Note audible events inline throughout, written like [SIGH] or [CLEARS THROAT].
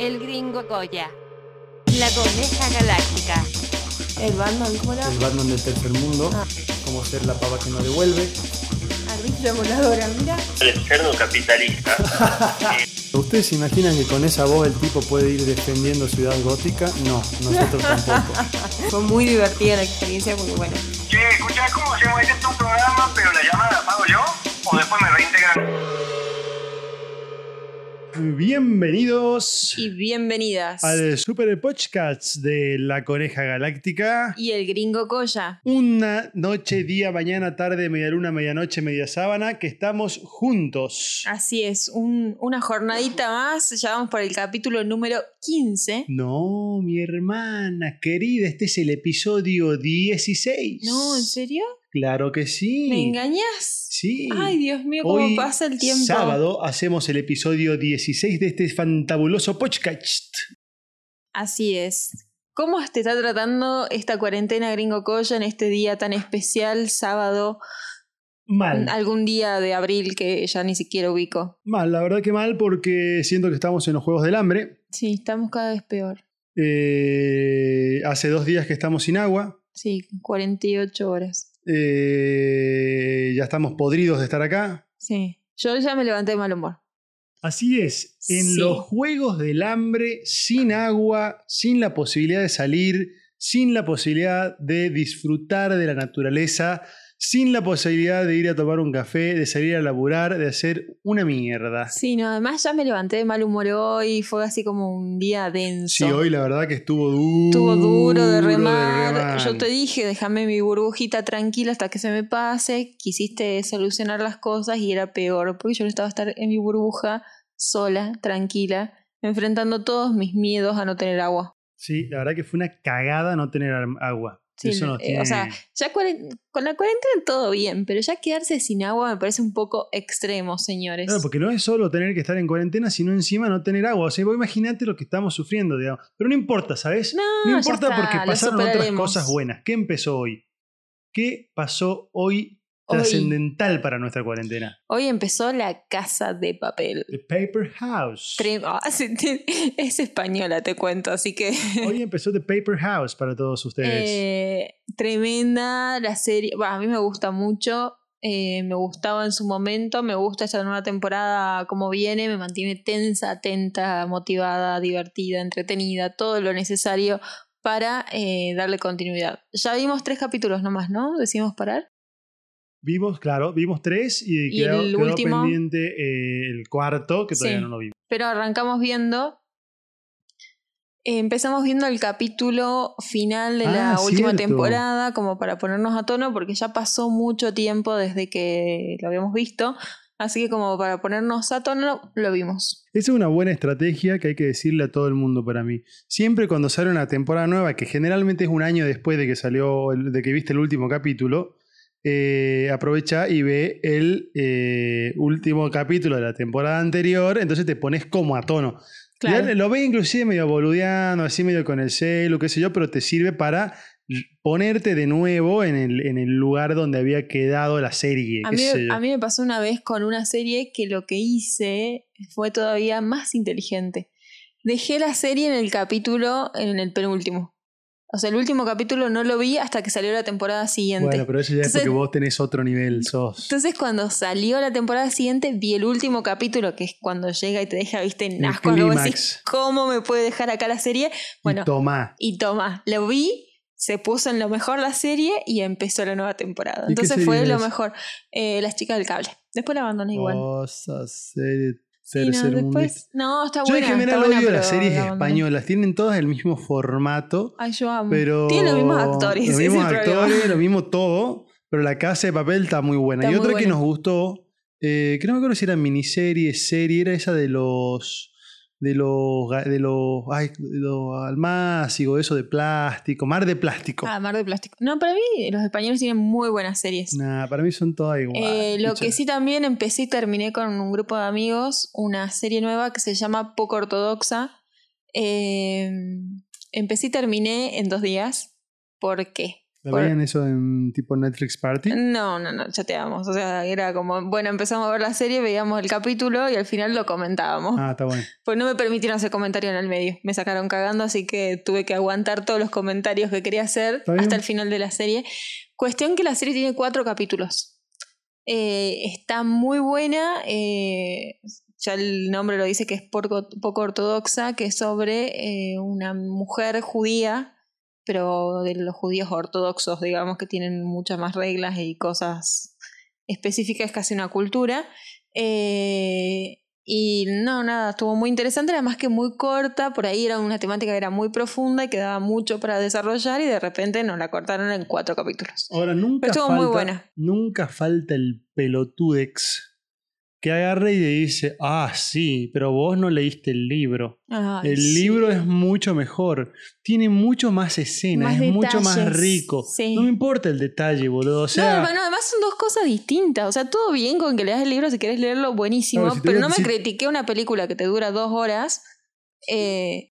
El gringo Goya. La coneja galáctica. El Batman, ¿cómo era? El Batman del tercer mundo. Ah. Como ser la pava que no devuelve. Arbitra voladora, mira. el cerdo capitalista. [LAUGHS] ¿Ustedes se imaginan que con esa voz el tipo puede ir defendiendo Ciudad Gótica? No, nosotros tampoco. [LAUGHS] Fue muy divertida la experiencia porque bueno. Che, escuchá, ¿cómo se llama? Es un programa, pero la llamada la pago yo o después me reintegran. Bienvenidos Y bienvenidas. al Super Podcast de La Coneja Galáctica. Y el gringo Coya. Una noche, día, mañana, tarde, media luna, medianoche, media sábana, que estamos juntos. Así es, un- una jornadita más. Ya vamos por el capítulo número 15. No, mi hermana querida, este es el episodio 16. No, ¿en serio? Claro que sí. ¿Me engañas? Sí. Ay, Dios mío, cómo Hoy, pasa el tiempo. Sábado hacemos el episodio 16 de este fantabuloso podcast. Así es. ¿Cómo te está tratando esta cuarentena gringo Coya en este día tan especial, sábado, Mal. algún día de abril que ya ni siquiera ubico? Mal, la verdad que mal porque siento que estamos en los Juegos del Hambre. Sí, estamos cada vez peor. Eh, hace dos días que estamos sin agua. Sí, 48 horas. Eh, ya estamos podridos de estar acá. Sí. Yo ya me levanté de mal humor. Así es, en Sí. los Juegos del Hambre, sin agua, sin la posibilidad de salir, sin la posibilidad de disfrutar de la naturaleza, sin la posibilidad de ir a tomar un café, de salir a laburar, de hacer una mierda. Sí, no, además ya me levanté de mal humor hoy, fue así como un día denso. Sí, hoy la verdad que estuvo duro. Estuvo duro de remar. remar. Yo te dije, déjame mi burbujita tranquila hasta que se me pase. Quisiste solucionar las cosas y era peor, porque yo necesitaba estar en mi burbuja, sola, tranquila, enfrentando todos mis miedos a no tener agua. Sí, la verdad que fue una cagada no tener agua. Eso no, nos eh, tiene... o sea, ya con la cuarentena todo bien, pero ya quedarse sin agua me parece un poco extremo, señores. Claro, porque no es solo tener que estar en cuarentena, sino encima no tener agua. O sea, vos imaginate lo que estamos sufriendo, digamos. Pero no importa, ¿sabes? No, No ya importa está, porque pasaron otras cosas buenas. ¿Qué empezó hoy? ¿Qué pasó Hoy. Trascendental para nuestra cuarentena? Hoy empezó la casa de papel. The Paper House. Tre- ah, [LAUGHS] sí, te- es española, te cuento, así que... [LAUGHS] Hoy empezó The Paper House para todos ustedes. Eh, tremenda la serie. Bah, a mí me gusta mucho. eh, me gustaba en su momento. Me gusta esta nueva temporada, como viene. Me mantiene tensa, atenta, motivada, divertida, entretenida. Todo lo necesario para eh, darle continuidad. Ya vimos tres capítulos nomás, ¿no? Decimos parar. Vimos, claro, vimos tres y, Y quedó, el quedó último. pendiente eh, el cuarto, que todavía Sí. no lo vimos. Pero arrancamos viendo. eh, Empezamos viendo el capítulo final de la Ah, última temporada, como para ponernos a tono, porque ya pasó mucho tiempo desde que lo habíamos visto. Así que, como para ponernos a tono, lo vimos. Esa es una buena estrategia que hay que decirle a todo el mundo para mí. Siempre cuando sale una temporada nueva, que generalmente es un año después de que salió, de que viste el último capítulo, eh, aprovecha y ve el eh, último capítulo de la temporada anterior, entonces te pones como a tono. Claro. Ya Lo ves inclusive medio boludeando, así medio con el celu, qué sé yo, pero te sirve para ponerte de nuevo en el, en el lugar donde había quedado la serie. A mí, a mí me pasó una vez con una serie que lo que hice fue todavía más inteligente. Dejé la serie en el capítulo, en el penúltimo. O sea, el último capítulo no lo vi hasta que salió la temporada siguiente. Bueno, pero eso ya es porque vos tenés otro nivel, sos. Entonces cuando salió la temporada siguiente vi el último capítulo, que es cuando llega y te deja, viste, en asco, decís. ¿cómo me puede dejar acá la serie? Bueno, Y tomá. y toma, lo vi, se puso en lo mejor la serie y empezó la nueva temporada. ¿Y qué Entonces fue lo mejor. Eh, Las chicas del cable. Después la abandoné igual. Esa serie No, tercermundista. después, no, está Yo buena. en general buena, odio las series españolas. Tienen todas el mismo formato, Ay, yo amo. pero. Tiene los mismos actores. Los mismos actores, lo mismo todo. Pero la casa de papel está muy buena. Está y muy otra que buena. nos gustó, eh, que no me acuerdo si era miniserie, serie, era esa de los. De los, de los, ay, de los almácigos, eso de plástico, mar de plástico. Ah, Mar de Plástico. No, para mí los españoles tienen muy buenas series. Nah, para mí son todas iguales. Eh, lo que sí también empecé y terminé con un grupo de amigos una serie nueva que se llama Poco Ortodoxa. Eh, empecé y terminé en dos días. ¿Por qué? ¿La Por- veían eso en tipo Netflix Party? No, no, no, chateábamos. O sea, era como, bueno, empezamos a ver la serie, veíamos el capítulo y al final lo comentábamos. Ah, está bueno. Pues no me permitieron hacer comentario en el medio. Me sacaron cagando, así que tuve que aguantar todos los comentarios que quería hacer hasta el final de la serie. Cuestión que la serie tiene cuatro capítulos. Eh, está muy buena. eh, ya el nombre lo dice que es poco, poco ortodoxa, que es sobre eh, una mujer judía, pero de los judíos ortodoxos, digamos, que tienen muchas más reglas y cosas específicas, casi una cultura. Eh, y no, nada, estuvo muy interesante, además que muy corta, por ahí era una temática que era muy profunda y quedaba mucho para desarrollar y de repente nos la cortaron en cuatro capítulos. Ahora, nunca Pero estuvo falta, muy buena. nunca falta el pelotudex que agarra y le dice, ah, sí, pero vos no leíste el libro. Ay, el sí. libro es mucho mejor, tiene mucho más escenas, Más es mucho más rico. sí. No me importa el detalle, boludo. O sea, no, bueno, además son dos cosas distintas. O sea, todo bien con que leas el libro si querés leerlo, buenísimo. Claro, si pero no me decir- critiqué una película que te dura dos horas. eh,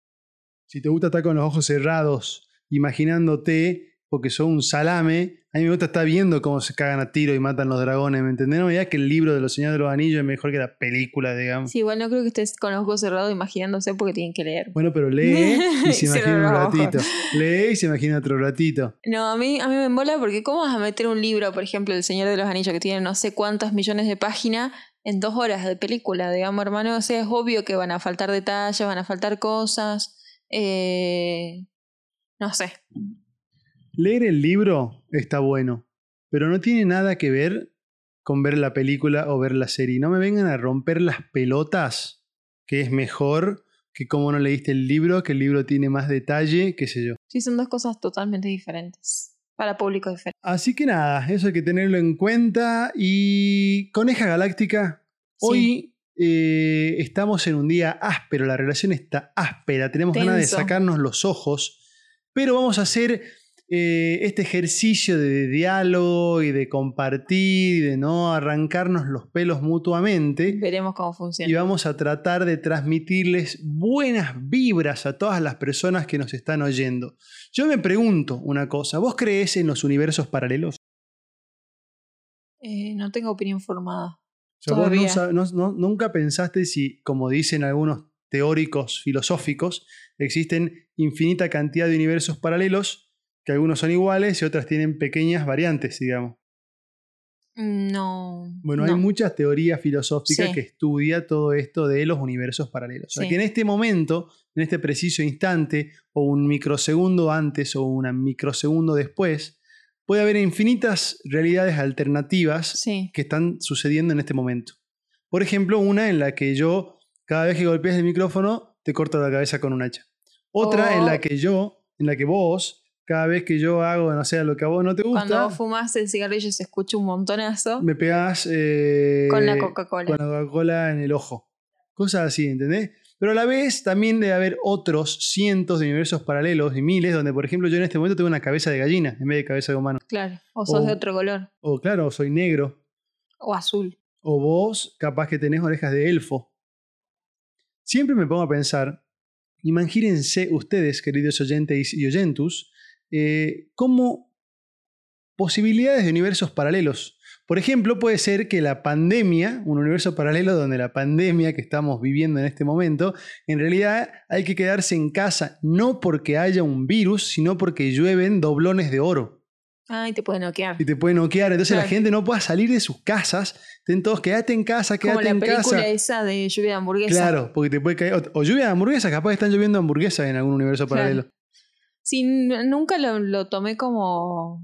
si te gusta estar con los ojos cerrados, imaginándote, porque sos un salame, a mí me gusta estar viendo cómo se cagan a tiro y matan los dragones, ¿me entendés? No me digas que el libro de los Señores de los Anillos es mejor que la película, digamos. sí, igual no creo que estés con los ojos cerrados imaginándose porque tienen que leer. Bueno, pero lee [LAUGHS] y se imagina un ratito. Lee y se imagina otro ratito. No, a mí, a mí me embola porque ¿cómo vas a meter un libro, por ejemplo, El Señor de los Anillos, que tiene no sé cuántas millones de páginas, en dos horas de película, digamos, hermano? O sea, es obvio que van a faltar detalles, van a faltar cosas. eh, no sé. Leer el libro está bueno, pero no tiene nada que ver con ver la película o ver la serie. No me vengan a romper las pelotas, que es mejor que como no leíste el libro, que el libro tiene más detalle, qué sé yo. Sí, son dos cosas totalmente diferentes. Para públicos diferentes. Así que nada, eso hay que tenerlo en cuenta. Y Coneja Galáctica, hoy eh, estamos en un día áspero, la relación está áspera, tenemos ganas de sacarnos los ojos, pero vamos a hacer eh, este ejercicio de diálogo y de compartir y de no arrancarnos los pelos mutuamente. Veremos cómo Y funciona. vamos a tratar de transmitirles buenas vibras a todas las personas que nos están oyendo. Yo me pregunto una cosa, ¿vos crees en los universos paralelos? Eh, no tengo opinión formada. O sea, vos no- no- nunca pensaste si, como dicen algunos teóricos filosóficos, existen infinita cantidad de universos paralelos, que algunos son iguales y otras tienen pequeñas variantes, digamos. No. Bueno, no. hay muchas teorías filosóficas Sí. que estudia todo esto de los universos paralelos. O sea, que en este momento, en este preciso instante, o un microsegundo antes o un microsegundo después, puede haber infinitas realidades alternativas Sí. que están sucediendo en este momento. Por ejemplo, una en la que yo, cada vez que golpeas el micrófono, te corto la cabeza con un hacha. Otra en la que yo, en la que vos, cada vez que yo hago, no sé, lo que a vos no te gusta, Cuando vos fumás el cigarrillo se escucha un montonazo me pegás eh, con la Coca-Cola. con la Coca-Cola en el ojo. Cosas así, ¿entendés? Pero a la vez también debe haber otros cientos de universos paralelos y miles donde, por ejemplo, yo en este momento tengo una cabeza de gallina en vez de cabeza de humano. Claro. O sos O- de otro color. O claro, soy negro. O azul. O vos capaz que tenés orejas de elfo. Siempre me pongo a pensar, imagínense ustedes, queridos oyentes y oyentus, eh, como posibilidades de universos paralelos. Por ejemplo, puede ser que la pandemia, un universo paralelo donde la pandemia que estamos viviendo en este momento, en realidad hay que quedarse en casa no porque haya un virus, sino porque llueven doblones de oro Ay, te puede noquear. y te puede noquear. Entonces la gente no pueda salir de sus casas. Estén todos, quédate en casa, Como quédate la en película casa. esa de lluvia de hamburguesa. Claro, porque te puede caer. O, o lluvia de hamburguesas, capaz están lloviendo hamburguesas en algún universo Claro. Sí, nunca lo, lo tomé como...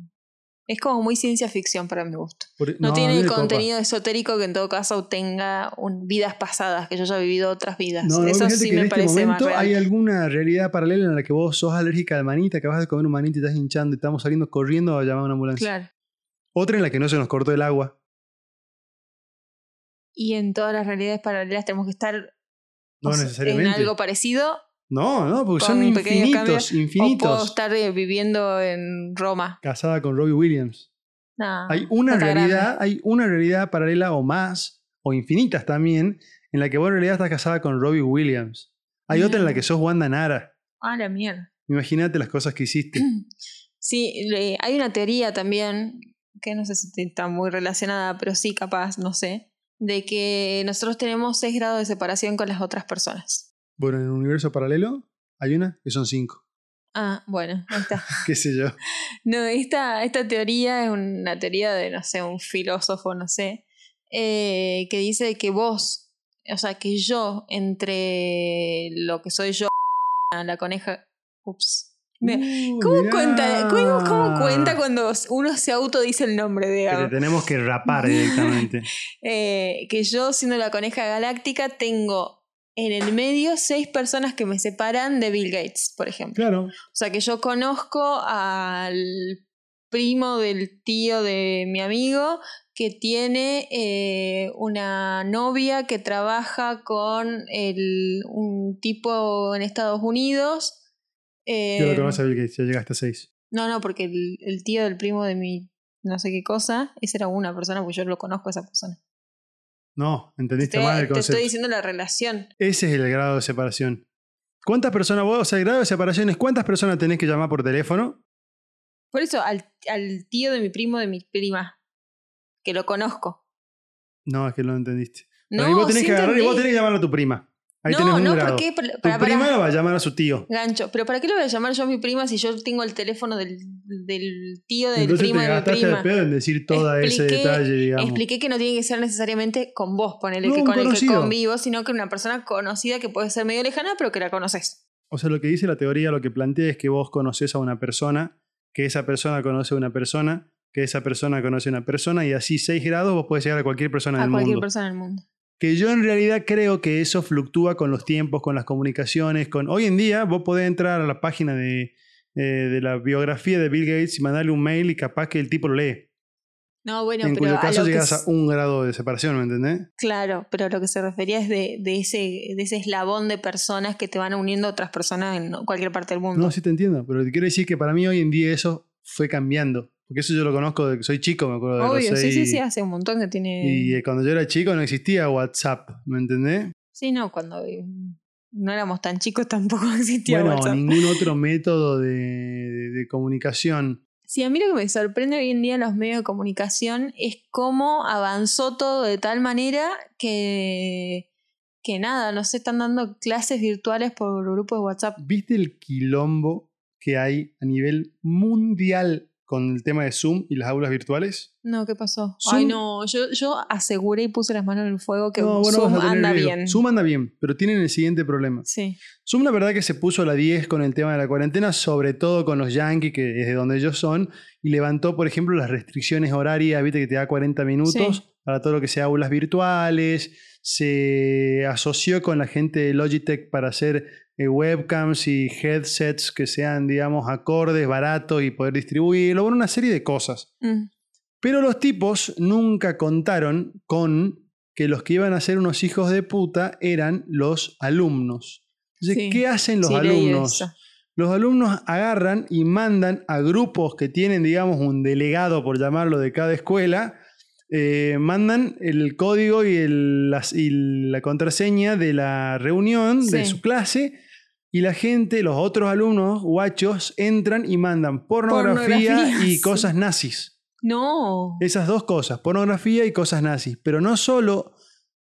Es como muy ciencia ficción para mi gusto. Por- No, a tiene el copa. contenido esotérico que en todo caso tenga un- vidas pasadas, que yo haya vivido otras vidas. No, no, Eso sí que en me este parece más momento real. hay alguna realidad paralela en la que vos sos alérgica al maní, te acabas de comer un maní, te estás hinchando y estamos saliendo corriendo a llamar a una ambulancia. Claro. Otra en la que no se nos cortó el agua. Y en todas las realidades paralelas tenemos que estar No necesariamente. en algo parecido. No, no, porque son infinitos, cambios, O puedo infinitos. estar eh, viviendo en Roma. Casada con Robbie Williams. No, Hay una realidad, grande. hay una realidad paralela o más, o infinitas también, en la que vos en realidad estás casada con Robbie Williams. Hay otra en la Mm. que sos Wanda Nara. Ah, la mierda. Imagínate las cosas que hiciste. [CLEARS THROAT] Sí, hay una teoría también, que no sé si está muy relacionada, pero sí capaz, no sé, de que nosotros tenemos 6 grados de separación con las otras personas. Bueno, en el universo paralelo hay una que son cinco. Ah, bueno, ahí está. [LAUGHS] ¿Qué sé yo? No, esta, esta teoría es una teoría de, no sé, un filósofo, no sé, eh, que dice que vos, o sea, que yo, entre lo que soy yo, [LAUGHS] la coneja, ups. Uh, ¿Cómo, mirá. cuenta, cómo, cómo cuenta cuando uno se autodice el nombre de Que algo? te tenemos que rapar directamente. [LAUGHS] Eh, que yo, siendo la coneja galáctica, tengo en el medio seis personas que me separan de Bill Gates, por ejemplo. Claro. O sea que yo conozco al primo del tío de mi amigo que tiene eh, una novia que trabaja con el, un tipo en Estados Unidos. eh, Yo lo conozco a Bill Gates, ya llegaste a seis. no, no, porque el, el tío del primo de mi no sé qué cosa, esa era una persona, pues yo lo conozco a esa persona. No, entendiste Te, mal el te concepto. estoy diciendo la relación. Ese es el grado de separación. ¿Cuántas personas vos, o sea, el grado de separación es cuántas personas tenés que llamar por teléfono? Por eso, al, al tío de mi primo de mi prima, que lo conozco. No, es que no lo entendiste. No, vos tenés sí que agarrar y vos tenés que llamar a tu prima. Ahí tenés no, un no, grado. ¿por qué? Para, Tu para, prima va a llamar a su tío. Gancho, pero ¿para qué le voy a llamar yo a mi prima si yo tengo el teléfono del, del tío del Entonces primo te de mi prima? el pedo en decir todo ese detalle, digamos. Expliqué que no tiene que ser necesariamente con vos, ponele No, que con el que conocido. convivo, sino que una persona conocida que puede ser medio lejana, pero que la conoces. O sea, lo que dice la teoría, lo que plantea es que vos conoces a una persona, que esa persona conoce a una persona, que esa persona conoce a una persona, y así seis grados vos podés llegar a cualquier persona A del cualquier mundo. persona del mundo. Que yo en realidad creo que eso fluctúa con los tiempos, con las comunicaciones, con... Hoy en día vos podés entrar a la página de, eh, de la biografía de Bill Gates y mandarle un mail y capaz que el tipo lo lee. No, bueno, en pero cuyo caso llegas a un grado de separación, ¿me entendés? Claro, pero lo que se refería es de, de ese, de ese eslabón de personas que te van uniendo a otras personas en cualquier parte del mundo. No, sí te entiendo, pero te quiero decir que para mí hoy en día eso fue cambiando. Porque eso yo lo conozco de que soy chico, me acuerdo de Obvio, sí, sí, sí, hace un montón que tiene. Y eh, cuando yo era chico no existía WhatsApp, ¿me entendés? Sí, no, cuando eh, no éramos tan chicos tampoco [LAUGHS] existía bueno, WhatsApp. ningún otro [LAUGHS] método de, de- de comunicación. Sí, a mí lo que me sorprende hoy en día en los medios de comunicación es cómo avanzó todo de tal manera que, que nada, no sé, están dando clases virtuales por grupos de WhatsApp. ¿Viste el quilombo que hay a nivel mundial con el tema de Zoom y las aulas virtuales? No, ¿qué pasó? Zoom- Ay, no, yo, yo aseguré y puse las manos en el fuego que No, Zoom anda bien. Zoom anda bien, pero tienen el siguiente problema. Sí. Zoom la verdad que se puso a la 10 con el tema de la cuarentena, sobre todo con los yankees, que es de donde ellos son, y levantó, por ejemplo, las restricciones horarias, viste que te da 40 minutos Sí. para todo lo que sea aulas virtuales, se asoció con la gente de Logitech para hacer eh, webcams y headsets que sean, digamos, acordes, baratos y poder distribuirlo, bueno, una serie de cosas. Mm. Pero los tipos nunca contaron con que los que iban a ser unos hijos de puta eran los alumnos. Entonces, Sí. ¿qué hacen los Sí, alumnos? Los alumnos agarran y mandan a grupos que tienen, digamos, un delegado, por llamarlo, de cada escuela, eh, mandan el código y, el- las- y la contraseña de la reunión de su clase. Y la gente, los otros alumnos guachos, entran y mandan pornografía, Pornografía, y [LAUGHS] sí. cosas nazis. No. Esas dos cosas, pornografía y cosas nazis. Pero no solo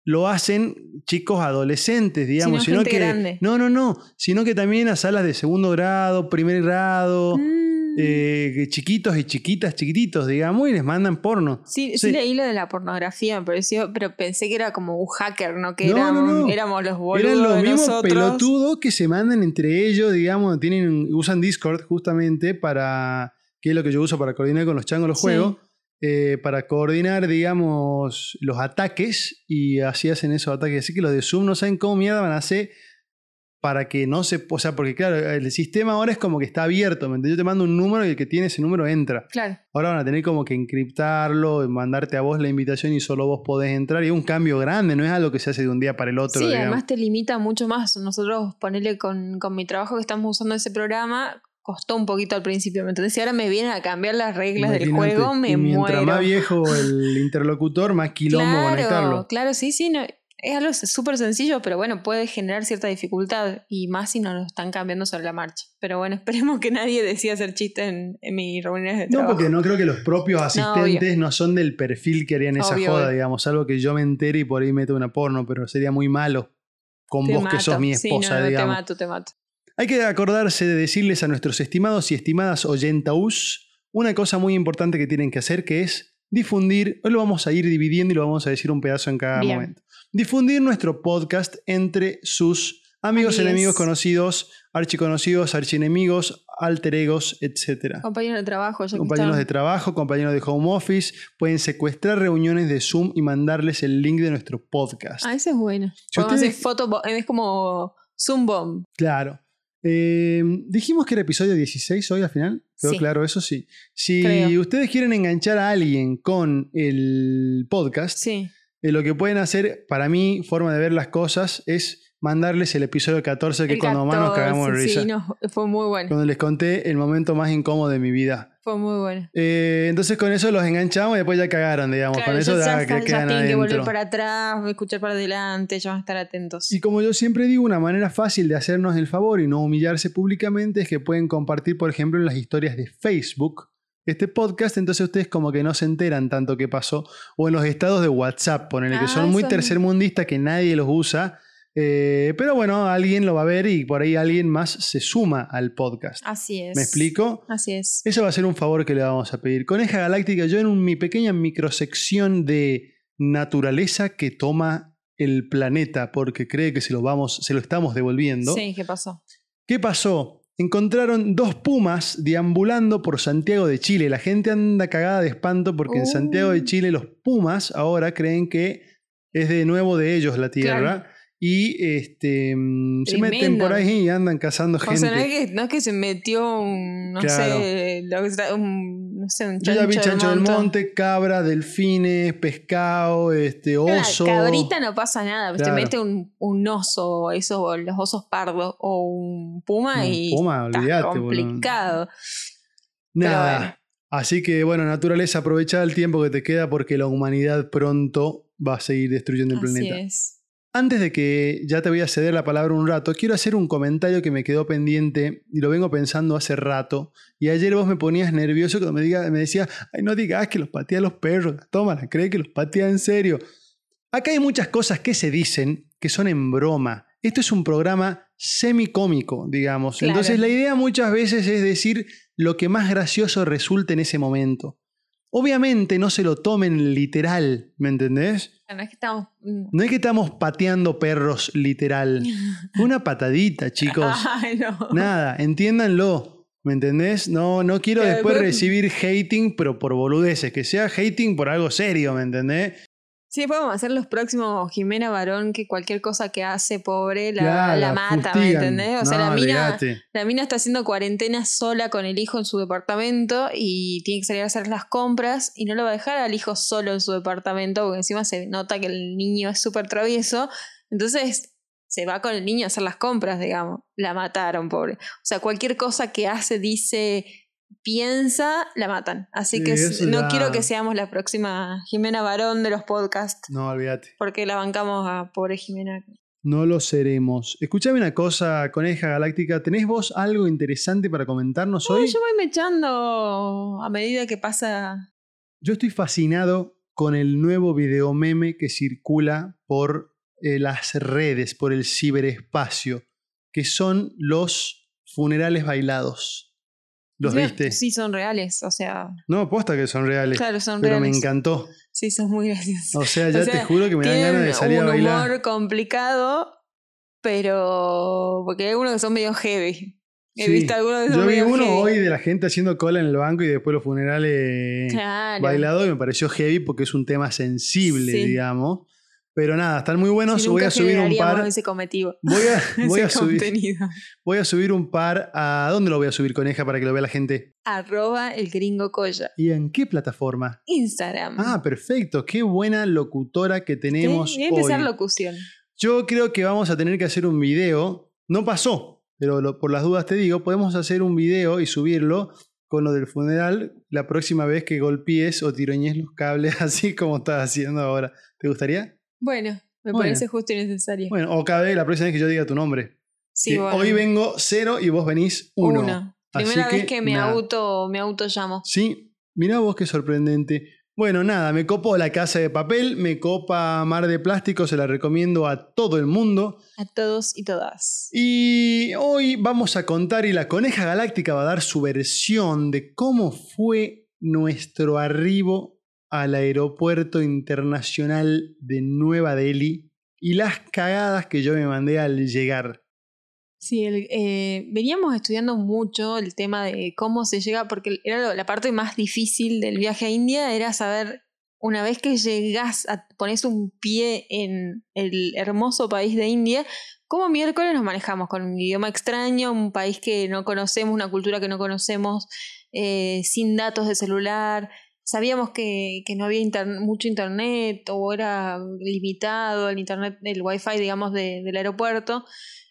lo hacen chicos adolescentes, digamos, Sino sino, gente que. grande. No, no, no. Sino que también a salas de segundo grado, primer grado, Mm. Eh, chiquitos y chiquitas, chiquititos, digamos, y les mandan porno. Sí, sí, sí. leí lo de la pornografía, me pareció, pero pensé que era como un hacker, ¿no? Que No, éramos, no, no. éramos los boludos Eran los de mismos nosotros. pelotudos que se mandan entre ellos, digamos, tienen, usan Discord justamente para, que es lo que yo uso para coordinar con los changos los Sí. juegos, eh, para coordinar, digamos, los ataques y así hacen esos ataques. Así que los de Zoom no saben cómo mierda van a hacer para que no se... O sea, porque claro, el sistema ahora es como que está abierto, ¿me? Yo te mando un número y el que tiene ese número entra. Claro. Ahora van a tener como que encriptarlo, mandarte a vos la invitación y solo vos podés entrar. Y es un cambio grande, no es algo que se hace de un día para el otro. Sí, digamos. además te limita mucho más. Nosotros, ponerle con, con mi trabajo que estamos usando ese programa, costó un poquito al principio, ¿me entendés? Si ahora me vienen a cambiar las reglas del juego, me y mientras muero. más viejo el interlocutor, más quilombo claro, conectarlo. claro, sí, sí. no- es algo súper sencillo, pero bueno, puede generar cierta dificultad y más si nos lo están cambiando sobre la marcha. Pero bueno, [LAUGHS] esperemos que nadie decida hacer chistes en, en mis reuniones de No, trabajo. porque no creo que los propios asistentes no, son del perfil que harían esa Obvio, joda, obvio. digamos. Algo que yo me entere y por ahí meto una porno, pero sería muy malo con Te vos que sos mi Sí, esposa, no, no, te digamos. mato, te mato. Hay que acordarse de decirles a nuestros estimados y estimadas oyentaús una cosa muy importante que tienen que hacer, que es difundir, hoy lo vamos a ir dividiendo y lo vamos a decir un pedazo en cada Bien. momento. Difundir nuestro podcast entre sus amigos, Amigues. enemigos, conocidos, archiconocidos, archienemigos, alter egos, etc. Compañeros de trabajo, Compañeros de trabajo, compañeros de home office, pueden secuestrar reuniones de Zoom y mandarles el link de nuestro podcast. Ah, ese es bueno. Si Podemos ustedes- hacer foto, bo- es como Zoom Bomb. Claro. Eh, dijimos que era episodio 16 hoy al final. ¿Quedó Sí. claro eso? Sí. Si Creo. ustedes quieren enganchar a alguien con el podcast, Sí. Eh, lo que pueden hacer, para mí, forma de ver las cosas, es mandarles el episodio 14 que El cuando más nos 14, cagamos de risa. Sí, no, fue muy bueno. Cuando les conté el momento más incómodo de mi vida. Fue muy bueno. Eh, entonces con eso los enganchamos y después ya cagaron, digamos. Claro, con eso ya, ya, ya, tienen que volver para atrás, escuchar para adelante, ya van a estar atentos. Y como yo siempre digo, una manera fácil de hacernos el favor y no humillarse públicamente es que pueden compartir, por ejemplo, en las historias de Facebook este podcast, entonces ustedes como que no se enteran tanto qué pasó, o en los estados de WhatsApp, ponele, que Ah, son muy tercermundistas que nadie los usa, eh, pero bueno, alguien lo va a ver y por ahí alguien más se suma al podcast. Así es. ¿Me explico? Así es. Eso va a ser un favor que le vamos a pedir. Coneja Galáctica, yo en un- mi pequeña microsección de naturaleza que toma el planeta porque cree que se lo, vamos, se lo estamos devolviendo. Sí, ¿qué pasó? ¿Qué pasó? Encontraron dos pumas deambulando por Santiago de Chile. La gente anda cagada de espanto porque en Uh. Santiago de Chile los pumas ahora creen que es de nuevo de ellos la tierra. Claro. Y este, mm, se meten por ahí y andan cazando O gente. sea, no es, que, no es que se metió un, no Claro. sé, un, no sé, un Yo chancho, ya vi chancho del monte. monte, cabra, delfines, pescado, este, Claro, oso. Cabrita no pasa nada, Claro. te mete un, un oso, esos, los osos pardos, o un puma Un y puma, boludo. complicado. Nada. bueno. Así que bueno, naturaleza, aprovecha el tiempo que te queda porque la humanidad pronto va a seguir destruyendo el Así planeta. es. Antes de que ya te voy a ceder la palabra un rato, quiero hacer un comentario que me quedó pendiente y lo vengo pensando hace rato. Y ayer vos me ponías nervioso cuando me, diga, me decías, ay, no digas que los patea los perros, tómala, cree que los patea en serio. Acá hay muchas cosas que se dicen que son en broma. Esto es un programa semicómico, digamos. Claro. Entonces la idea muchas veces es decir lo que más gracioso resulte en ese momento. Obviamente no se lo tomen literal, ¿me entendés? No es que estamos. mm. No es que estamos pateando perros literal. Una patadita, [LAUGHS] chicos. Ay, no. Nada, entiéndanlo. ¿Me entendés? No, no quiero después recibir hating, pero por boludeces. Que sea hating por algo serio, ¿me entendés? Sí, podemos hacer los próximos Jimena Barón, que cualquier cosa que hace, pobre, la, Claro, la mata, ¿me fustigan. entendés? O sea, No, la mina, la mina está haciendo cuarentena sola con el hijo en su departamento y tiene que salir a hacer las compras y no lo va a dejar al hijo solo en su departamento porque encima se nota que el niño es súper travieso. Entonces se va con el niño a hacer las compras, digamos. La mataron, pobre. O sea, cualquier cosa que hace, dice, piensa, la matan. Así Sí, que no ya- quiero que seamos la próxima Jimena Barón de los podcasts. No, olvídate. Porque la bancamos a pobre Jimena. No lo seremos. Escuchame una cosa, Coneja Galáctica. ¿Tenés vos algo interesante para comentarnos No, hoy? yo voy mechando a medida que pasa. Yo estoy fascinado con el nuevo video meme que circula por eh, las redes, por el ciberespacio, que son los funerales bailados. ¿Los viste? Sí, son reales. O sea, No, posta que son reales. claro, son pero me reales. encantó. Sí, son muy graciosos. O sea, ya O sea, te juro que me dan ganas de salir a un bailar. humor complicado, pero. Porque hay algunos que son medio heavy. He Sí. visto algunos que son Yo vi uno heavy. hoy de la gente haciendo cola en el banco y después los funerales Claro. bailados y me pareció heavy porque es un tema sensible, Sí. digamos. Pero nada, están muy buenos. Voy a subir un par. ese cometido. Voy a, [LAUGHS] voy, a ese subir, contenido. voy a subir un par a. ¿Dónde lo voy a subir, coneja, para que lo vea la gente? Arroba el gringo colla. ¿Y en qué plataforma? Instagram. Ah, perfecto. Qué buena locutora que tenemos voy a empezar hoy. locución. Yo creo que vamos a tener que hacer un video. No pasó, pero lo- por las dudas te digo, podemos hacer un video y subirlo con lo del funeral la próxima vez que golpees o tiroñes los cables [LAUGHS] así como estás haciendo ahora. ¿Te gustaría? Bueno, Me Bueno. parece justo y necesario. Bueno, o cada vez la próxima vez que yo diga tu nombre. sí, Que bueno. Hoy vengo cero y vos venís uno. Uno. Así Primera vez que me nada. auto, me auto llamo. Sí, mirá vos qué sorprendente. Bueno, nada, me copo la casa de papel, me copa Mar de Plástico, se la recomiendo a todo el mundo. A todos y todas. Y hoy vamos a contar y la Coneja Galáctica va a dar su versión de cómo fue nuestro arribo al aeropuerto internacional de Nueva Delhi y las cagadas que yo me mandé al llegar. Sí, eh, veníamos estudiando mucho el tema de cómo se llega, porque era la parte más difícil del viaje a India, era saber, una vez que llegás, a, pones un pie en el hermoso país de India, cómo miércoles nos manejamos con un idioma extraño, un país que no conocemos, una cultura que no conocemos, eh, sin datos de celular. Sabíamos que, no había mucho internet o era limitado el internet, el wifi, digamos, de- del aeropuerto.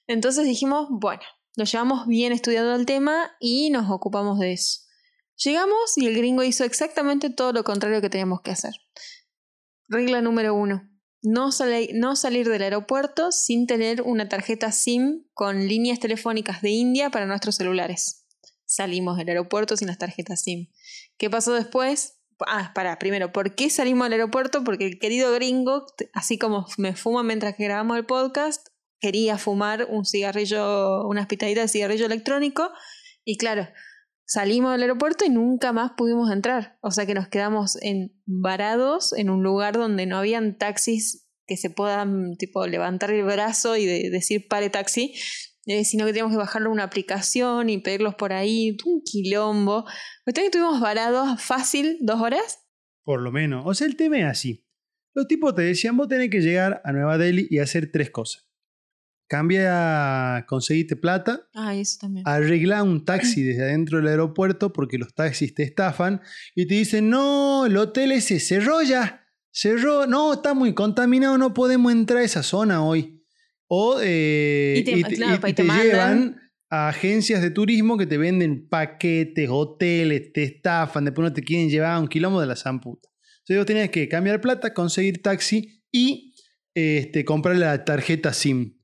Entonces dijimos, bueno, lo llevamos bien estudiado el tema y nos ocupamos de eso. Llegamos y el gringo hizo exactamente todo lo contrario que teníamos que hacer. Regla número uno. No, no salir del aeropuerto sin tener una tarjeta SIM con líneas telefónicas de India para nuestros celulares. Salimos del aeropuerto sin las tarjetas SIM. ¿Qué pasó después? Ah, para, primero, ¿por qué salimos del aeropuerto? Porque el querido gringo, así como me fuma mientras que grabamos el podcast, quería fumar un cigarrillo, unas pitaditas de cigarrillo electrónico. Y claro, salimos del aeropuerto y nunca más pudimos entrar. O sea que nos quedamos en, varados en un lugar donde no habían taxis que se puedan tipo levantar el brazo y de- decir pare taxi, eh, sino que teníamos que bajarle una aplicación y pedirlos por ahí, un quilombo. Cuestión que estuvimos varados fácil dos horas. Por lo menos. O sea, el tema es así. Los tipos te decían, vos tenés que llegar a Nueva Delhi y hacer tres cosas. Cambia, conseguirte plata, Ay, eso también. arregla un taxi desde adentro del aeropuerto porque los taxis te estafan y te dicen, no, el hotel ese cerró ya, cerró, no, está muy contaminado, no podemos entrar a esa zona hoy. O eh, Y te- y te, claro, y- pues te te llevan a agencias de turismo que te venden paquetes, hoteles, te estafan, después no te quieren llevar a un quilombo de la zamputa. Entonces vos tenías que cambiar plata, conseguir taxi y este, comprar la tarjeta SIM.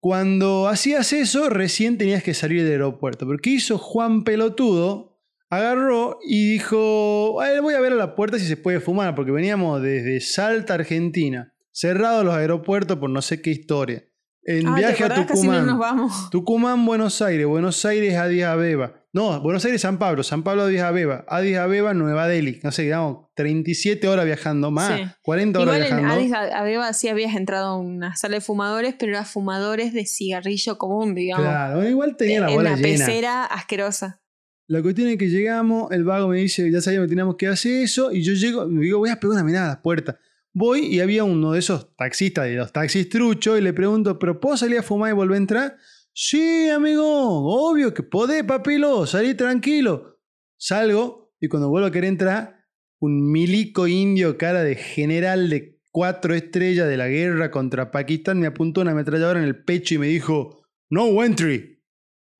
Cuando hacías eso, recién tenías que salir del aeropuerto. Pero ¿qué hizo Juan Pelotudo? Agarró y dijo, "A ver, voy a ver a la puerta si se puede fumar, porque veníamos desde Salta, Argentina, cerrados los aeropuertos por no sé qué historia. En Ah, ¿te viaje a Tucumán. no nos vamos. [LAUGHS] Tucumán, Buenos Aires, Buenos Aires, Addis Abeba. No, Buenos Aires, San Pablo, San Pablo, Addis Abeba, Addis Abeba, Nueva Delhi. No sé, quedamos 37 horas viajando, más, Sí. 40 horas Igual en viajando. Addis Abeba sí habías entrado a una sala de fumadores, pero era fumadores de cigarrillo común, digamos. Claro, igual tenía la en bola una llena. pecera asquerosa. La cuestión es que llegamos, el vago me dice, ya sabíamos que teníamos que hacer eso, y yo llego, me digo, voy a pegar una mirada a la puerta. Voy y había uno de esos taxistas, de los taxis truchos, y le pregunto, ¿pero puedo salir a fumar y volver a entrar? Sí, amigo, obvio que podés, papilo, salí tranquilo. Salgo, y cuando vuelvo a querer entrar, un milico indio, cara de general de cuatro estrellas de la guerra contra Pakistán, me apuntó una ametralladora en el pecho y me dijo, no entry,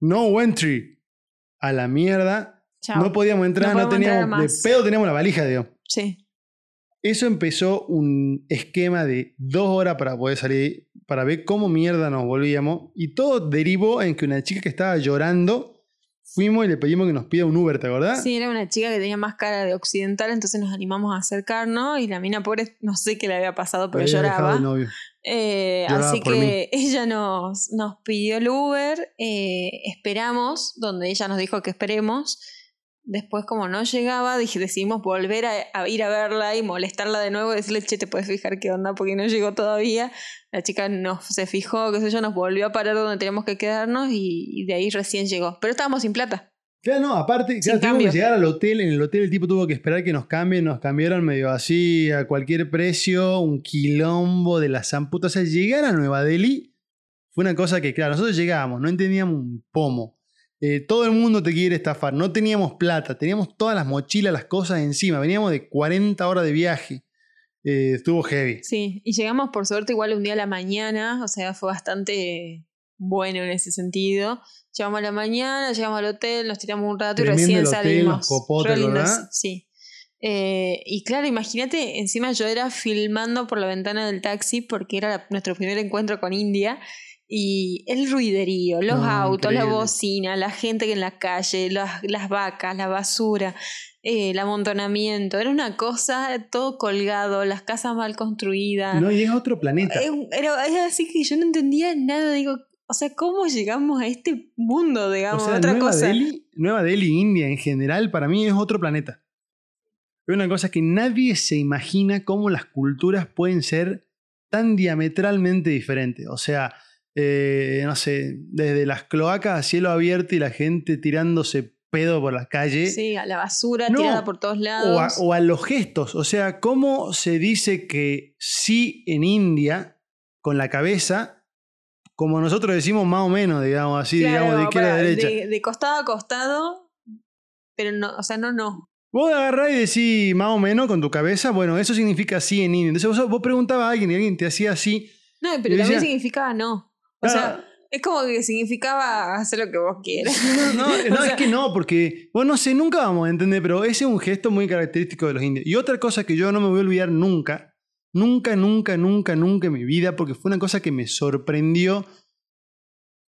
no entry. A la mierda, Chao. no podíamos entrar, No no, podemos entrar teníamos. De pedo teníamos la valija, digo. Sí. Eso empezó un esquema de dos horas para poder salir, para ver cómo mierda nos volvíamos. Y todo derivó en que una chica que estaba llorando, fuimos y le pedimos que nos pida un Uber, ¿te acordás? Sí, era una chica que tenía más cara de occidental, entonces nos animamos a acercarnos y la mina pobre, no sé qué le había pasado, pero Había dejado lloraba. el novio. Eh, Lloraba así que ella nos, nos pidió el Uber, eh, esperamos, donde ella nos dijo que esperemos. Después, como no llegaba, dije, decidimos volver a, a ir a verla y molestarla de nuevo y decirle, che, te puedes fijar qué onda porque no llegó todavía. La chica nos, se fijó, qué sé yo, nos volvió a parar donde teníamos que quedarnos y, y de ahí recién llegó. Pero estábamos sin plata. Claro, no, aparte, claro, tuvimos que llegar al hotel. En el hotel el tipo tuvo que esperar que nos cambien. Nos cambiaron medio así, a cualquier precio. Un quilombo de la zamputa. O sea, llegar a Nueva Delhi fue una cosa que, claro, nosotros llegábamos, no entendíamos un pomo. Eh, todo el mundo te quiere estafar. No teníamos plata. Teníamos todas las mochilas, las cosas encima. Veníamos de 40 horas de viaje. Eh, estuvo heavy. Sí, y llegamos por suerte igual un día a la mañana, o sea, fue bastante bueno en ese sentido. Llegamos a la mañana, llegamos al hotel, nos tiramos un rato Tremendo y recién el hotel, salimos. los popotes, ¿verdad? Sí. Eh, y claro, imagínate, encima yo era filmando por la ventana del taxi porque era la- nuestro primer encuentro con India. Y el ruiderío, los No, autos, la bocina, la gente que en la calle, las, las vacas, la basura, eh, el amontonamiento. Era una cosa, todo colgado, las casas mal construidas. No, y es otro planeta. Es Era, era así que yo no entendía nada. Digo, o sea, ¿cómo llegamos a este mundo, O digamos? sea, otra Nueva cosa. Delhi, Nueva Delhi, India en general, para mí es otro planeta. Es una cosa que nadie se imagina cómo las culturas pueden ser tan diametralmente diferentes. O sea, eh, no sé, desde las cloacas a cielo abierto y la gente tirándose pedo por la calle. Sí, a la basura No, tirada por todos O a, lados. o a los gestos. O sea, cómo se dice que sí en India, con la cabeza, como nosotros decimos más o menos, digamos así, Claro, digamos de izquierda a derecha. De, de costado a costado, pero no, o sea, no, no. Vos agarrás y decís más o menos con tu cabeza, bueno, eso significa sí en indio. Entonces vos, vos preguntabas a alguien y alguien te hacía así. No, pero decía- también significaba no. O sea, es como que significaba hacer lo que vos quieras. [LAUGHS] No, no, [LAUGHS] no, O sea- es que no, porque, bueno, no sé, nunca vamos a entender, pero ese es un gesto muy característico de los indios. Y otra cosa que yo no me voy a olvidar nunca, nunca, nunca, nunca, nunca en mi vida, porque fue una cosa que me sorprendió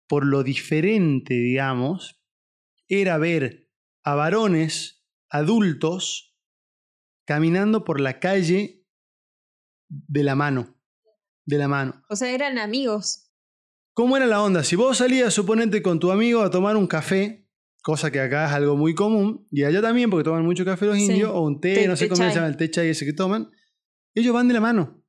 por lo diferente, digamos, era ver a varones adultos caminando por la calle de la mano. De la mano. O sea, eran amigos. ¿Cómo era la onda? Si vos salías, suponete, con tu amigo a tomar un café, cosa que acá es algo muy común, y allá también, porque toman mucho café los Sí. indios, o un té, Té- no sé té cómo se llama el té chai ese que toman, ellos van de la mano.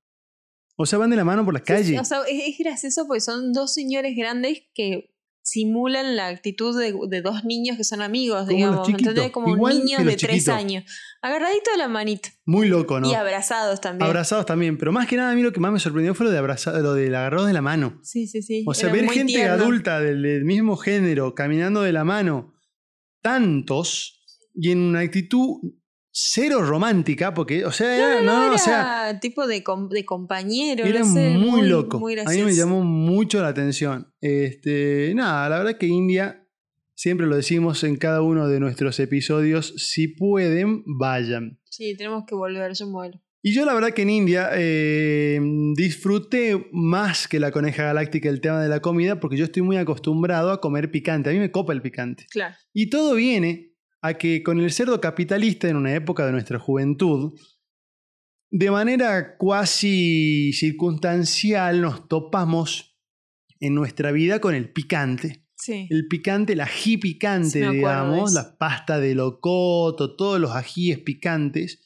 O sea, van de la mano por la calle. sí, o sea, es, es gracioso porque son dos señores grandes que simulan la actitud de, de dos niños que son amigos, Como digamos. ¿entendés? Como igual niños que los de tres años. Agarradito de la manita. Muy loco, ¿no? Y abrazados también. Abrazados también, pero más que nada a mí lo que más me sorprendió fue lo de lo del agarrado de la mano. Sí, sí, sí. O sea, Era ver gente tierno. adulta del, del mismo género caminando de la mano, tantos, y en una actitud cero romántica, porque, o sea, no, Era o sea, tipo de, com- de compañero. Era sé, muy, loco. muy a mí me llamó mucho la atención. Este, nada, la verdad que India, siempre lo decimos en cada uno de nuestros episodios, si pueden, vayan. Sí, tenemos que volver, yo muero. Y yo la verdad que en India eh, disfruté más que la coneja galáctica el tema de la comida porque yo estoy muy acostumbrado a comer picante. A mí me copa el picante. Claro. Y todo viene a que con el cerdo capitalista en una época de nuestra juventud, de manera cuasi circunstancial nos topamos en nuestra vida con el picante. Sí. El picante, el ají picante, Sí, digamos, la pasta de locoto, todos los ajíes picantes.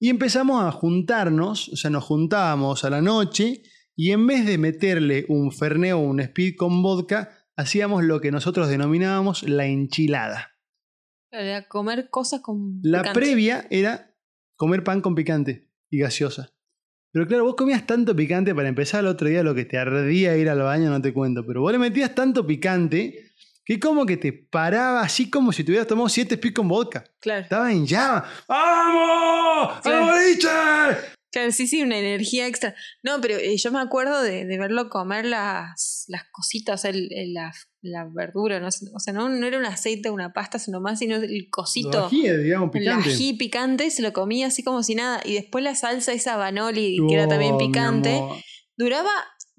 Y empezamos a juntarnos, o sea, nos juntábamos a la noche y en vez de meterle un fernet o un speed con vodka, hacíamos lo que nosotros denominábamos la enchilada. Era comer cosas con. La picante. previa era comer pan con picante y gaseosa. Pero claro, vos comías tanto picante para empezar el otro día lo que te ardía ir al baño, no te cuento. Pero vos le metías tanto picante que como que te paraba así como si te hubieras tomado siete speed con vodka. Claro. Estaba en llama. ¡Vamos! Claro. ¡Al boliche! Claro, sí, sí, una energía extra. No, pero eh, yo me acuerdo de, de verlo comer las, las cositas, el- el- la, la verdura, no o sea, no, no era un aceite una pasta, sino más, sino el cosito. ajíes, digamos, El picante. ají picante se lo comía así como si nada. Y después la salsa esa banoli, que era Oh, también picante, duraba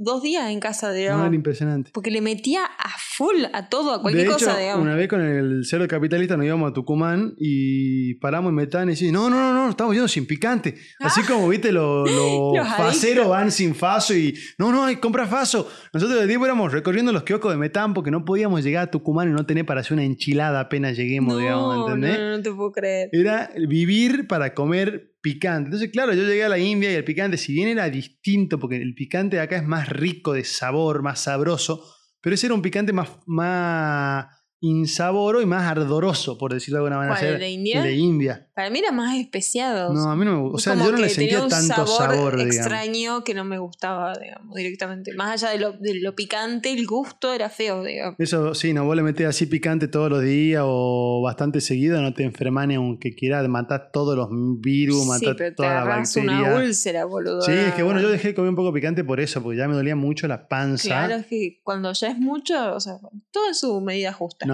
dos días en casa, No, digamos. era impresionante. porque le metía a full a todo, a cualquier de hecho, cosa, digamos. una vez con el cerdo capitalista nos íbamos a Tucumán y paramos en Metán y decís, no, no, no, no, estamos yendo sin picante. Así como, viste, [LAUGHS] los, los Los faceros van sin faso y, no, no, compra faso. Nosotros de tiempo íbamos recorriendo los kioscos de Metán porque no podíamos llegar a Tucumán y no tener para hacer una enchilada apenas lleguemos, digamos, no, ¿entendés? no, no te puedo creer. Era vivir para comer picante. Entonces, claro, yo llegué a la India y el picante, si bien era distinto, porque el picante de acá es más rico de sabor, más sabroso, pero ese era un picante más, más insaboro y más ardoroso, por decirlo de alguna manera. ¿Cuál, O sea, el de India? el de India. Para mí era más especiado. No, a mí no me gusta. O sea, yo no le sentía tanto sabor, digamos. extraño que no me gustaba, digamos, directamente. Más allá de lo, de lo picante, el gusto era feo, digamos. Eso sí, no, vos le metés así picante todos los días o bastante seguido, no te enfermas ni aunque quieras, matás todos los virus, sí, matás pero te toda la agarras bacteria. una úlcera, boludo. Sí, es que bueno, yo dejé de comer un poco picante por eso, porque ya me dolía mucho la panza. Claro, es que cuando ya es mucho, o sea, todo en su medida justa. No,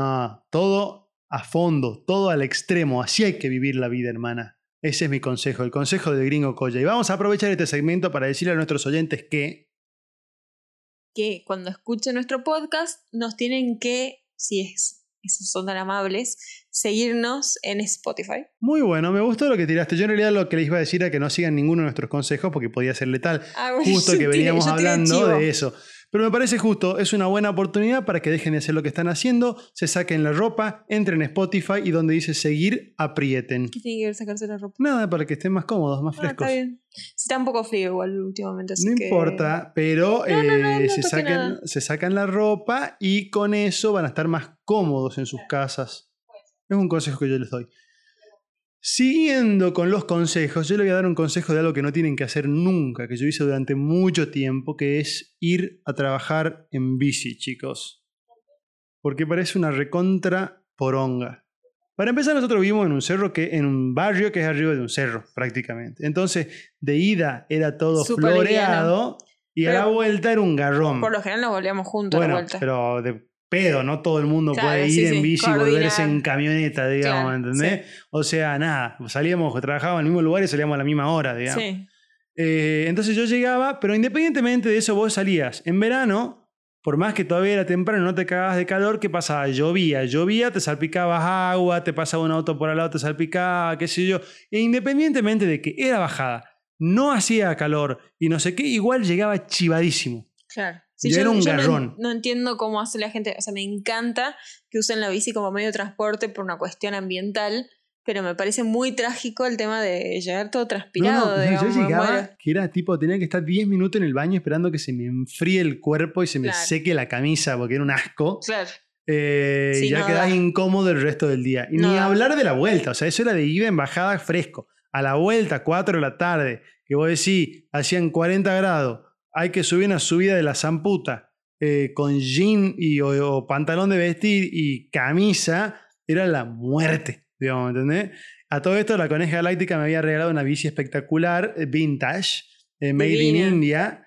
todo a fondo, todo al extremo. Así hay que vivir la vida, hermana. Ese es mi consejo, el consejo de Gringo Coya. Y vamos a aprovechar este segmento para decirle a nuestros oyentes que Que cuando escuchen nuestro podcast nos tienen que, si es, si son tan amables, seguirnos en Spotify. Muy bueno, me gustó lo que tiraste. Yo en realidad lo que les iba a decir era que no sigan ninguno de nuestros consejos porque podía ser letal. Ah, bueno, Justo que veníamos tiré hablando de eso. Pero me parece justo, es una buena oportunidad para que dejen de hacer lo que están haciendo, se saquen la ropa, entren a Spotify y donde dice seguir, aprieten. ¿Qué tiene que ver sacarse la ropa? Nada, para que estén más cómodos, más Ah, frescos. está bien. Sí, está un poco frío igual últimamente. Así No que- importa, pero No, no, no, eh, se, sacan, se sacan la ropa y con eso van a estar más cómodos en sus casas. Es un consejo que yo les doy. Siguiendo con los consejos, yo le voy a dar un consejo de algo que no tienen que hacer nunca, que yo hice durante mucho tiempo, que es ir a trabajar en bici, chicos. Porque parece una recontra poronga. Para empezar, nosotros vivimos en un cerro que, en un barrio que es arriba de un cerro, prácticamente. Entonces, de ida era todo floreado y a la vuelta era un garrón. Por lo general nos volvíamos juntos a la vuelta. pero de pedo, no todo el mundo Claro, puede ir sí, en sí, bici y volverse en camioneta, digamos, Claro, ¿entendés? O sea, nada, salíamos, trabajábamos en el mismo lugar y salíamos a la misma hora, digamos. sí. Eh, entonces yo llegaba, pero independientemente de eso, vos salías. En verano, por más que todavía era temprano, no te cagabas de calor, ¿qué pasaba? Llovía, llovía, te salpicabas agua, te pasaba un auto por al lado, te salpicaba, qué sé yo. E independientemente de que era bajada, no hacía calor y no sé qué, igual llegaba chivadísimo. Claro. Ya era un no- garrón. No, entiendo cómo hace la gente. O sea, me encanta que usen la bici como medio de transporte por una cuestión ambiental, pero me parece muy trágico el tema de llegar todo transpirado. No, no, digamos, yo llegaba, que era tipo, tenía que estar 10 minutos en el baño esperando que se me enfríe el cuerpo y se me Claro. seque la camisa porque era un asco. Claro. Eh, Sí, ya quedás incómodo el resto del día. Y ni hablar de la vuelta, o sea, eso era de ida en bajada fresco. A la vuelta, 4 de la tarde, que vos decís, hacían 40 grados, hay que subir una subida de la zamputa eh, con jean y, o, o pantalón de vestir y camisa, era la muerte, digamos, ¿entendés? A todo esto, la Coneja Galáctica me había regalado una bici espectacular, eh, vintage, eh, made in. India,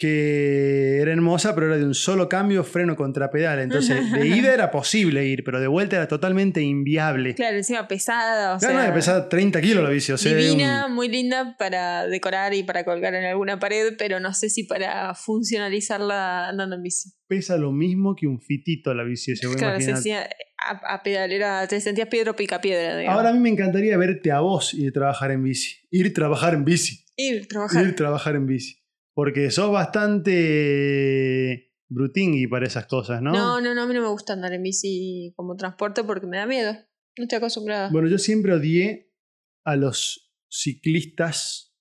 que era hermosa, pero era de un solo cambio, freno contra pedal. Entonces, [LAUGHS] de ida era posible ir, pero de vuelta era totalmente inviable. Claro, encima pesada. O Claro, sea, no, pesaba 30 kilos la bici, o sea, divina, un- muy linda para decorar y para colgar en alguna pared, pero no sé si para funcionalizarla andando en bici. pesa lo mismo que un fitito la bici, se Claro, se hacía a, a pedal, era, te sentías piedra pica piedra. digamos. Ahora a mí me encantaría verte a vos ir a trabajar en bici. Ir a trabajar en bici. ir, trabajar. Ir trabajar en bici. Porque sos bastante brutingui para esas cosas, ¿no? No, no, no, a mí no me gusta andar en bici como transporte porque me da miedo. No estoy acostumbrada. Bueno, yo siempre odié a los ciclistas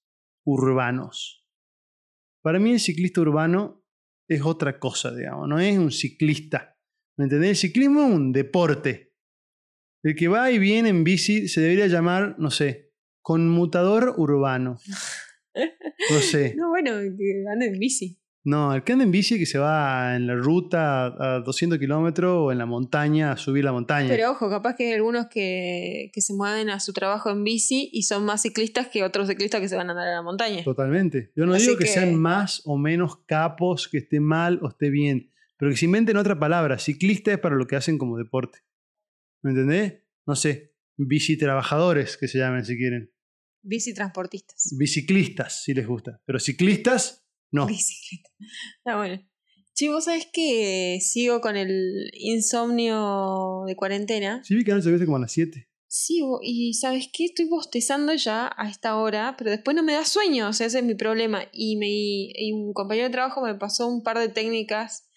urbanos. Para mí el ciclista urbano es otra cosa, digamos, no es un ciclista. ¿Me entendés? El ciclismo es un deporte. El que va y viene en bici se debería llamar, no sé, conmutador urbano. [LAUGHS] No sé. [LAUGHS] No, bueno, que ande en bici. No, el que anda en bici que se va en la ruta a 200 kilómetros o en la montaña a subir la montaña. Pero ojo, capaz que hay algunos que, que se mueven a su trabajo en bici y son más ciclistas que otros ciclistas que se van a andar a la montaña. Totalmente. Yo no Así digo que, que- sean más o menos capos, que esté mal o esté bien, pero que se inventen otra palabra. Ciclista es para lo que hacen como deporte. ¿Me entendés? No sé, bici trabajadores que se llamen si quieren. Bici transportistas. Biciclistas, si les gusta. Pero ciclistas, no. Bicicleta. [LAUGHS] Está bueno. Sí, vos sabés que sigo con el insomnio de cuarentena. Sí vi que anoche viste como a las 7. Sí, y ¿sabes qué? Estoy bostezando ya a esta hora, pero después no me da sueño, o sea, ese es mi problema. Y, me, y un compañero de trabajo me pasó un par de técnicas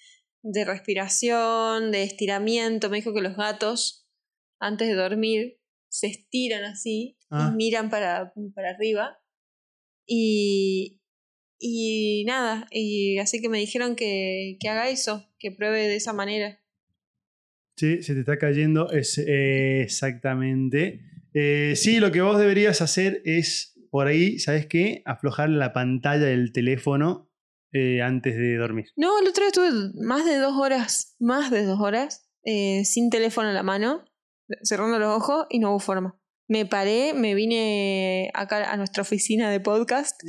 de respiración, de estiramiento. Me dijo que los gatos, antes de dormir, se estiran así Ah. y miran para, para arriba. Y, y nada, y así que me dijeron que, que haga eso, que pruebe de esa manera. Sí, se te está cayendo. Es, eh, exactamente. Eh, sí, lo que vos deberías hacer es, por ahí, ¿sabes qué? Aflojar la pantalla del teléfono eh, antes de dormir. No, el otro día estuve más de dos horas, más de dos horas, sin teléfono en la mano, cerrando los ojos y no hubo forma. Me paré, me vine acá a nuestra oficina de podcast,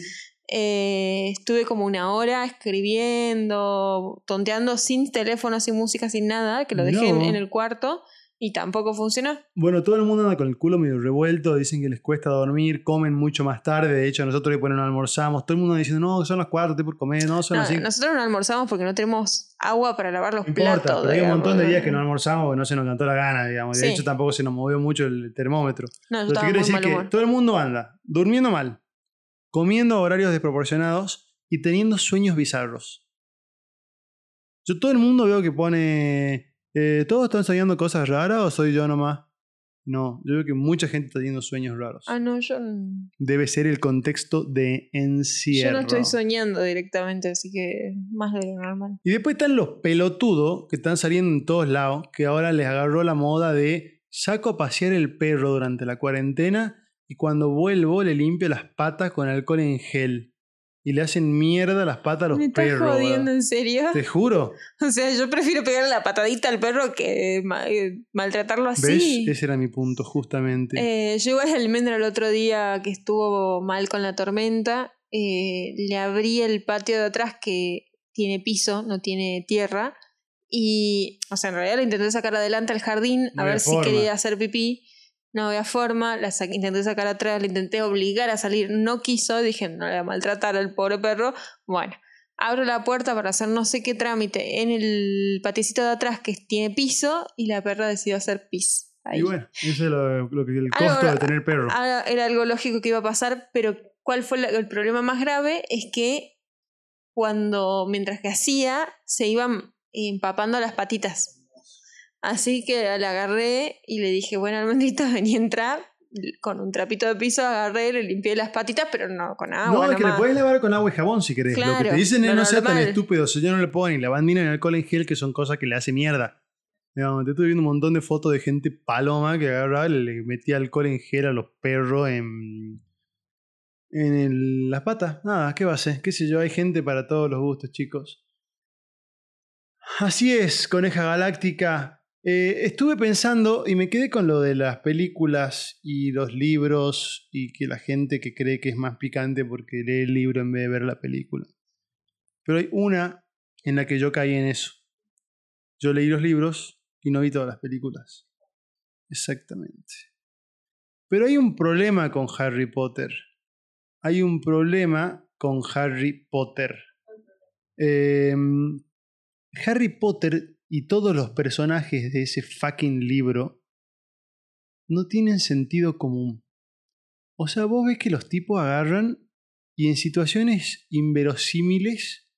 eh, estuve como una hora escribiendo, tonteando sin teléfono, sin música, sin nada, que lo dejé en el cuarto y tampoco funcionó. Bueno, todo el mundo anda con el culo medio revuelto, dicen que les cuesta dormir, comen mucho más tarde, de hecho nosotros después no almorzamos, todo el mundo diciendo, no, son las cuatro, estoy por comer, no, son No, las cinco. nosotros no almorzamos porque no tenemos agua para lavar los No importa, platos. pero hay un montón de días que no almorzamos porque no se nos cantó la gana, digamos. De Sí. hecho, tampoco se nos movió mucho el termómetro. No, yo Lo que estaba quiero decir que todo el mundo anda durmiendo mal, comiendo a horarios desproporcionados y teniendo sueños bizarros. Yo todo el mundo veo que pone, eh, ¿todos están soñando cosas raras o soy yo nomás? No, yo veo que mucha gente está teniendo sueños raros. Ah, no, yo, Debe ser el contexto de yo encierro. no estoy soñando directamente, así que más de lo normal. Y después están los pelotudos que están saliendo en todos lados, que ahora les agarró la moda de saco a pasear el perro durante la cuarentena y cuando vuelvo le limpio las patas con alcohol en gel. Y le hacen mierda las patas a los ¿Me estás perros. jodiendo ¿verdad? en serio? Te juro. [LAUGHS] O sea, yo prefiero pegarle la patadita al perro que ma- eh, maltratarlo ¿Ves? así. Ese era mi punto, justamente. Eh, yo igual a Almendra el otro día que estuvo mal con la tormenta, eh, le abrí el patio de atrás que tiene piso, no tiene tierra. Y, o sea, en realidad le intenté sacar adelante al jardín No a ver si quería hacer pipí. No había forma, la sa- intenté sacar atrás, le intenté obligar a salir, no quiso, dije, no le voy a maltratar al pobre perro. Bueno, abro la puerta para hacer no sé qué trámite en el paticito de atrás que tiene piso y la perra decidió hacer pis. Ahí. y bueno, ese es lo, lo que, el Algo- costo de tener perro. Era algo lógico que iba a pasar, pero ¿cuál fue la- el problema más grave? Es que cuando, mientras que hacía, se iban empapando las patitas. Así que la agarré y le dije, bueno, [LAUGHS] Almendrita, vení a entrar. Con un trapito de piso agarré, le limpié las patitas, pero no con agua. no, es que le puedes lavar con agua y jabón si querés. lo que te dicen es no sea tan estúpido, si yo no le pongo ni lavandina ni alcohol en gel, que son cosas que le hace mierda. Digamos, te estoy viendo un montón de fotos de gente paloma que agarraba, le metía alcohol en gel a los perros en, en el- las patas. Nada, ¿qué va a hacer? ¿Qué sé yo? Hay gente para todos los gustos, chicos. Así es, Coneja Galáctica. Eh, estuve pensando y me quedé con lo de las películas y los libros y que la gente que cree que es más picante porque lee el libro en vez de ver la película. Pero hay una en la que yo caí en eso. Yo leí los libros y no vi todas las películas. Exactamente. Pero hay un problema con Harry Potter. Hay un problema con Harry Potter. Em, Harry Potter y todos los personajes de ese fucking libro no tienen sentido común. O sea, vos ves que los tipos agarran y en situaciones inverosímiles,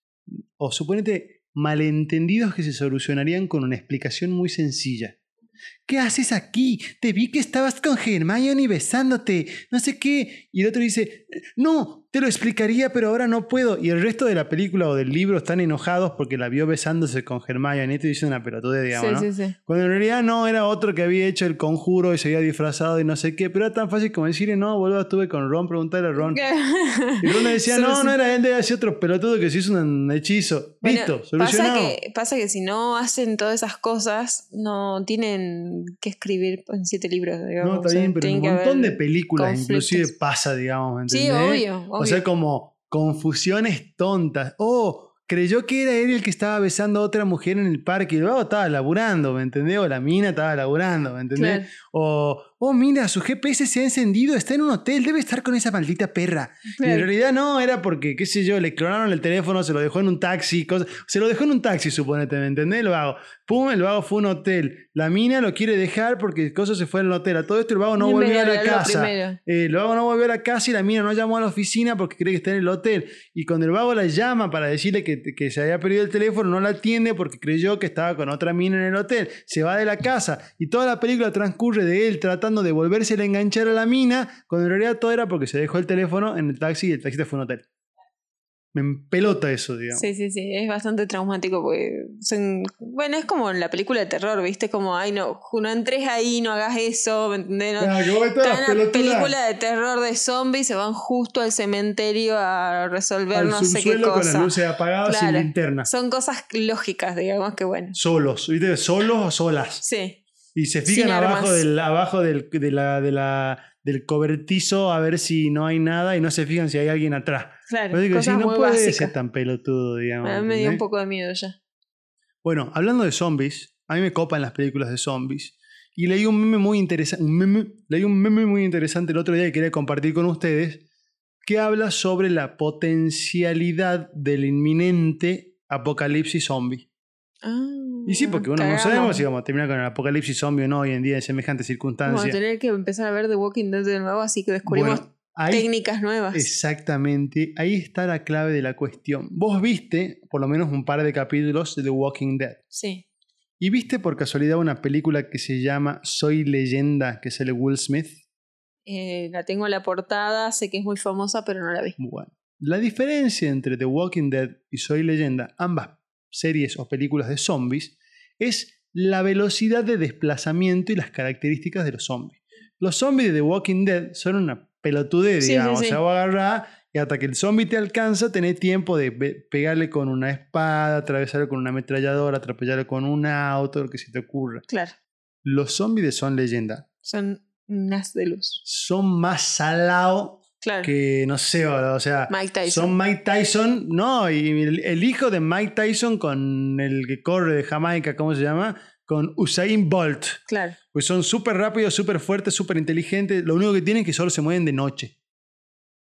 o suponete malentendidos que se solucionarían con una explicación muy sencilla. ¿Qué haces aquí? Te vi que estabas con Hermione besándote, no sé qué. Y el otro dice, no, te lo explicaría, pero ahora no puedo. Y el resto de la película o del libro están enojados porque la vio besándose con Hermione. Y te dice una pelotudez, digamos, Sí, ¿no? sí, sí. Cuando en realidad no, era otro que había hecho el conjuro y se había disfrazado y no sé qué. Pero era tan fácil como decirle, no, boludo, estuve con Ron, preguntarle a Ron. Y Ron le decía, [LAUGHS] no, no era él, debe ser otro pelotudo que se hizo un hechizo. Bueno, Listo, pasa solucionado. que, pasa que si no hacen todas esas cosas, no tienen que escribir en siete libros. Digamos. No, O está sea, bien, pero en tiene un montón de películas conflictos. inclusive pasa, digamos, ¿me Sí, entendés? obvio, obvio. O sea, como confusiones tontas. Oh, creyó que era él el que estaba besando a otra mujer en el parque y luego estaba laburando, ¿me entendés? O la mina estaba laburando, ¿me entendés? Claro, O, oh, mira, su GPS se ha encendido, está en un hotel, debe estar con esa maldita perra. Y en realidad no, era porque, qué sé yo, le clonaron el teléfono, se lo dejó en un taxi, cosa- se lo dejó en un taxi, suponete, ¿me entendés? El vago. Pum, el vago fue a un hotel. La mina lo quiere dejar porque cosas se fue al hotel. A todo esto el vago no volvió a la casa. Eh, el vago no volvió a la casa y la mina no llamó a la oficina porque cree que está en el hotel. Y cuando el vago la llama para decirle que, que se había perdido el teléfono, no la atiende porque creyó que estaba con otra mina en el hotel. Se va de la casa y toda la película transcurre de él tratando de volverse a enganchar a la mina, cuando en realidad todo era porque se dejó el teléfono en el taxi y el taxista fue a un hotel. Me empelota eso, digamos. Sí, sí, sí, es bastante traumático porque son- bueno, es como en la película de terror, ¿viste? Como, ay, no, no entres ahí, no hagas eso, ¿me entendés? No- Claro, en la película de terror de zombies, se van justo al cementerio a resolver al no sé qué subsuelo con las cosa. luces apagadas sin Claro. linterna. Son cosas lógicas, digamos que bueno. Solos, ¿viste? Solos o solas. Sí, Y se fijan abajo, del, abajo del, de la, de la, del cobertizo a ver si no hay nada y no se fijan si hay alguien atrás. claro. Digo, no muy puede básicas. ser tan pelotudo, digamos. A mí me dio un poco de miedo ya. Bueno, hablando de zombies, a mí me copan las películas de zombies. Y leí un meme muy interesante, leí un meme muy interesante el otro día que quería compartir con ustedes, que habla sobre la potencialidad del inminente apocalipsis zombie. Ah, Y sí, porque uno no cagamos. sabemos si vamos a terminar con el apocalipsis zombie o no hoy en día en semejantes Vamos a circunstancias. tener que empezar a ver The Walking Dead de nuevo, así que descubrimos Bueno, ahí técnicas nuevas. Exactamente, ahí está la clave de la cuestión. Vos viste por lo menos un par de capítulos de The Walking Dead. Sí. ¿Y viste por casualidad una película que se llama Soy leyenda, que sale Will Smith? Eh, la tengo en la portada, sé que es muy famosa, pero no la vi. Bueno, la diferencia entre The Walking Dead y Soy leyenda, ambas series o películas de zombies, es la velocidad de desplazamiento y las características de los zombies. Los zombies de The Walking Dead son una pelotudez, Sí, sí, digamos. sí. O sea, vos agarrás y hasta que el zombie te alcanza, tenés tiempo de pe- pegarle con una espada, atravesarlo con una ametralladora, atropellarlo con un auto, lo que se te ocurra. Claro. Los zombies de Son Leyenda Son unas de luz. son más salados Claro. que, no sé, o sea, Mike Tyson. son Mike Tyson, no, y el, el hijo de Mike Tyson con el que corre de Jamaica, ¿cómo se llama? Con Usain Bolt. Claro. Pues son súper rápidos, súper fuertes, súper inteligentes. Lo único que tienen es que solo se mueven de noche.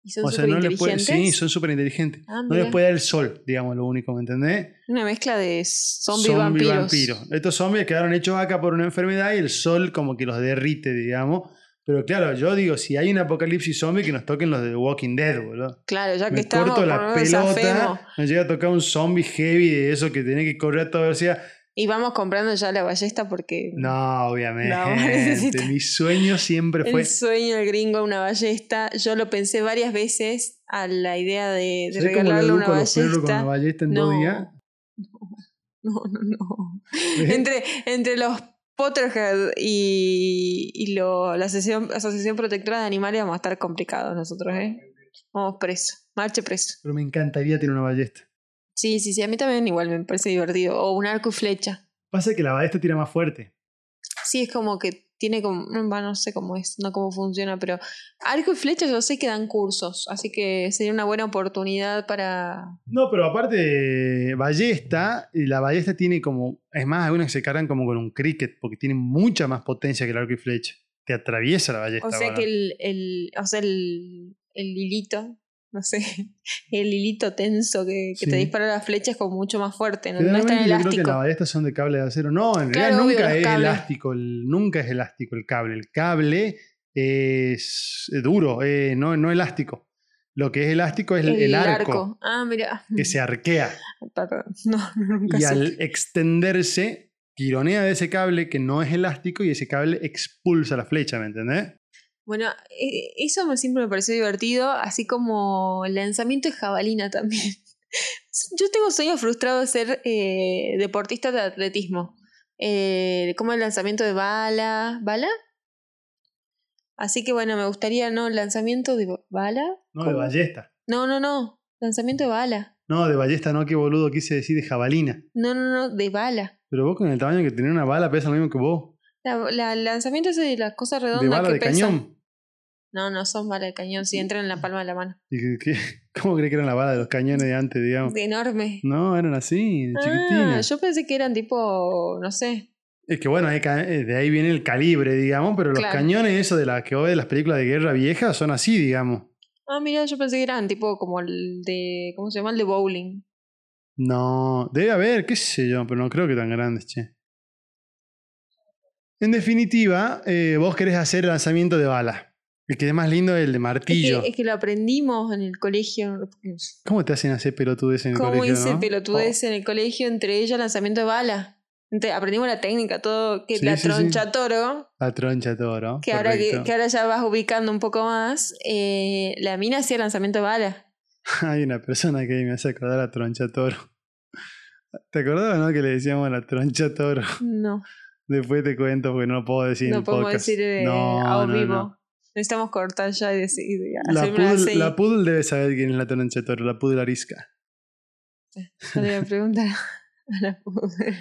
Y son O sea, súper no les puede, inteligentes. sí, son súper inteligentes. Ah, no les puede dar el sol, digamos, lo único, ¿me entendés? Una mezcla de zombie, Zombie vampiros. vampiro. Estos zombies quedaron hechos acá por una enfermedad y el sol como que los derrite, digamos. Pero claro, yo digo, si hay un apocalipsis zombie, que nos toquen los de The Walking Dead, boludo. Claro, ya que Me estamos, corto la pelota, nos llega a tocar un zombie heavy de eso que tiene que correr a toda velocidad. Y vamos comprando ya la ballesta porque No, obviamente. No, necesita- Mi sueño siempre fue. el sueño del gringo una ballesta. Yo lo pensé varias veces a la idea de, de ¿Sabés cómo le regalarle una educo a los perros con ballesta. una ballesta en No. dos días? [LAUGHS] No, no, no. entre, entre los Potterhead y, y lo- la asociación, asociación Protectora de Animales vamos a estar complicados nosotros, ¿eh? Vamos presos. Marche preso. Pero me encantaría tener una ballesta. Sí, sí, sí. A mí también igual me parece divertido. O un arco y flecha. Pasa que la ballesta tira más fuerte. Sí, es como que tiene como. no, sé cómo es, no cómo funciona, pero arco y flecha yo sé que dan cursos. Así que sería una buena oportunidad para. No, pero aparte, ballesta, y la ballesta tiene como. Es más, algunas que se cargan como con un cricket, porque tiene mucha más potencia que el arco y flecha. Te atraviesa la ballesta. O sea que el, el, o sea, el, el hilito, no sé, [LAUGHS] el hilito tenso que, que te dispara la flecha es como mucho más fuerte, no, no es tan Generalmente yo creo que elástico. las ballestas son de cable de acero. No, en Claro, realidad nunca es cables. elástico. el- nunca es elástico el cable. El cable es duro, eh, no, no elástico. Lo que es elástico es el, el arco, Ah, mira. que se arquea. [LAUGHS] Perdón. [LAUGHS] No, nunca Y al extenderse, tironea de ese cable que no es elástico y ese cable expulsa la flecha, ¿me entendés? Bueno, eh, eso siempre me pareció divertido, así como el lanzamiento de jabalina [LAUGHS] también. Yo tengo sueños frustrados de ser eh, deportista de atletismo. Eh, como el lanzamiento de bala. ¿Bala? Así que bueno, me gustaría, ¿no? Lanzamiento de ba- bala. No, de ballesta. No, no, no. Lanzamiento de bala. No, de ballesta no, qué boludo quise decir de jabalina. No, no, no, de bala. Pero vos con el tamaño que tenés una bala pesa lo mismo que vos. La, lanzamiento ese de las cosas redondas De bala que de pesan. cañón. No, no son balas de cañón, si entran en la palma de la mano. ¿Y qué- qué- [LAUGHS] ¿Cómo crees que eran las balas de los cañones de antes, digamos? De enorme. No, eran así, de Ah, chiquitinas. yo pensé que eran tipo, no sé. Es que bueno, eh, de ahí viene el calibre, digamos, pero los Claro. cañones, eso de las que de las películas de guerra viejas, son así, digamos. Ah, mira, yo pensé que eran tipo como el de, ¿cómo se llama? El de bowling. No, debe haber, qué sé yo, pero no creo que tan grandes, che. En definitiva, eh, vos querés hacer lanzamiento de bala. El que es más lindo es el de Es martillo. que, es que lo aprendimos en el colegio. ¿Cómo te hacen hacer pelotudez en el ¿Cómo colegio, hice no? pelotudez en el colegio? Entre ellas lanzamiento de bala. Aprendimos la técnica, todo, que Sí, la sí, sí. troncha toro, Oh, la troncha toro. que ahora, que, ahora ya vas ubicando un poco más, eh, la mina hacía lanzamiento de bala. [LAUGHS] Hay una persona que me hace acordar a troncha toro. [LAUGHS] ¿Te acordabas, no? Que le decíamos la troncha toro. No, Después te cuento porque no lo puedo decir en no el podemos podcast. decir eh, No, a no, vivo. no. Necesitamos cortar ya y decir, y La poodle, la poodle debe saber quién es la troncha toro, la poodle arisca. Yo le voy a preguntar [LAUGHS] a la poodle.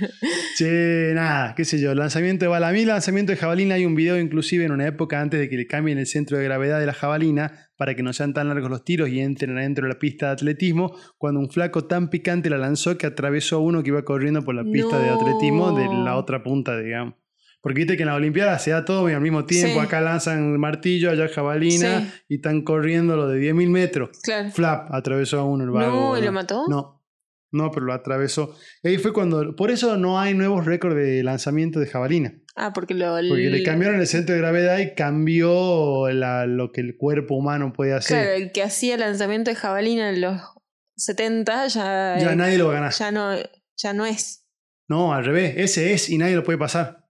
Che, nada, qué sé yo, lanzamiento de bala. A mí, lanzamiento de jabalina, hay un video inclusive en una época antes de que le cambien el centro de gravedad de la jabalina para que no sean tan largos los tiros y entren adentro de la pista de atletismo, cuando un flaco tan picante la lanzó que atravesó a uno que iba corriendo por la pista de No. atletismo de la otra punta, digamos. Porque viste que en la Olimpiada se da todo al mismo tiempo. Sí. Acá lanzan martillo, allá jabalina Sí. y están corriendo lo de 10.000 metros. Claro. Flap, atravesó a uno el vago. No, ¿y lo mató? No, no, pero lo atravesó. Y ahí fue cuando. Por eso no hay nuevos récords de lanzamiento de jabalina. Ah, porque lo. Porque le cambiaron el centro de gravedad y cambió la- lo que el cuerpo humano puede hacer. Claro, el que hacía lanzamiento de jabalina en los 70 ya, ya eh, nadie lo va a ganar. ya no, ya no es. No, al revés. Ese es y nadie lo puede pasar.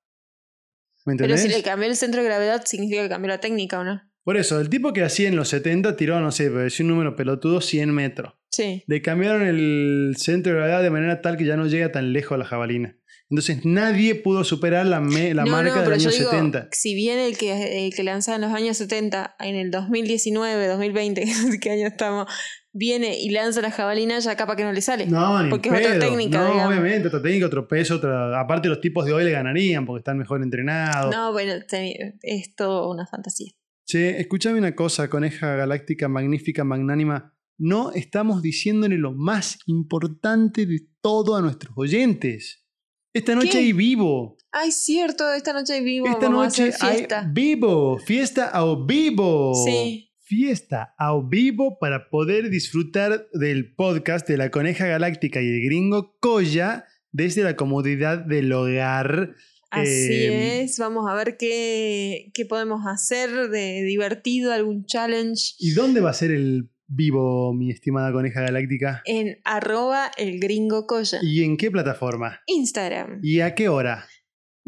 ¿Me Pero si le cambió el centro de gravedad, significa que cambió la técnica, ¿o no? Por eso, el tipo que hacía en los 70 tiró, no sé, pero decía un número pelotudo, 100 metros. Sí. Le cambiaron el centro de gravedad de manera tal que ya no llega tan lejos la jabalina. Entonces nadie pudo superar la, me- la no, marca no, del año digo, 70. si bien el que, el que lanzaba en los años 70, en el 2019, 2020, [LAUGHS] no sé qué año estamos, viene y lanza la jabalina, ya capaz que no le sale. No, ni porque es otra técnica, No, digamos. obviamente, otra técnica, otro peso, otra... Aparte los tipos de hoy le ganarían porque están mejor entrenados. No, bueno, es todo una fantasía. Che, escúchame una cosa, coneja galáctica, magnífica, magnánima. No estamos diciéndole lo más importante de todo a nuestros oyentes. Esta noche ¿Qué? hay vivo. Ay, cierto, esta noche hay vivo, Esta vamos noche a hacer hay fiesta. vivo. Fiesta ao vivo. Sí. Fiesta ao vivo para poder disfrutar del podcast de la coneja galáctica y el gringo Koya desde la comodidad del hogar. Así Eh, es, vamos a ver qué, qué podemos hacer de divertido, algún challenge ¿Y dónde va a ser el vivo, mi estimada coneja galáctica? en arroba el gringo. ¿Y en qué plataforma? Instagram, ¿Y a qué hora?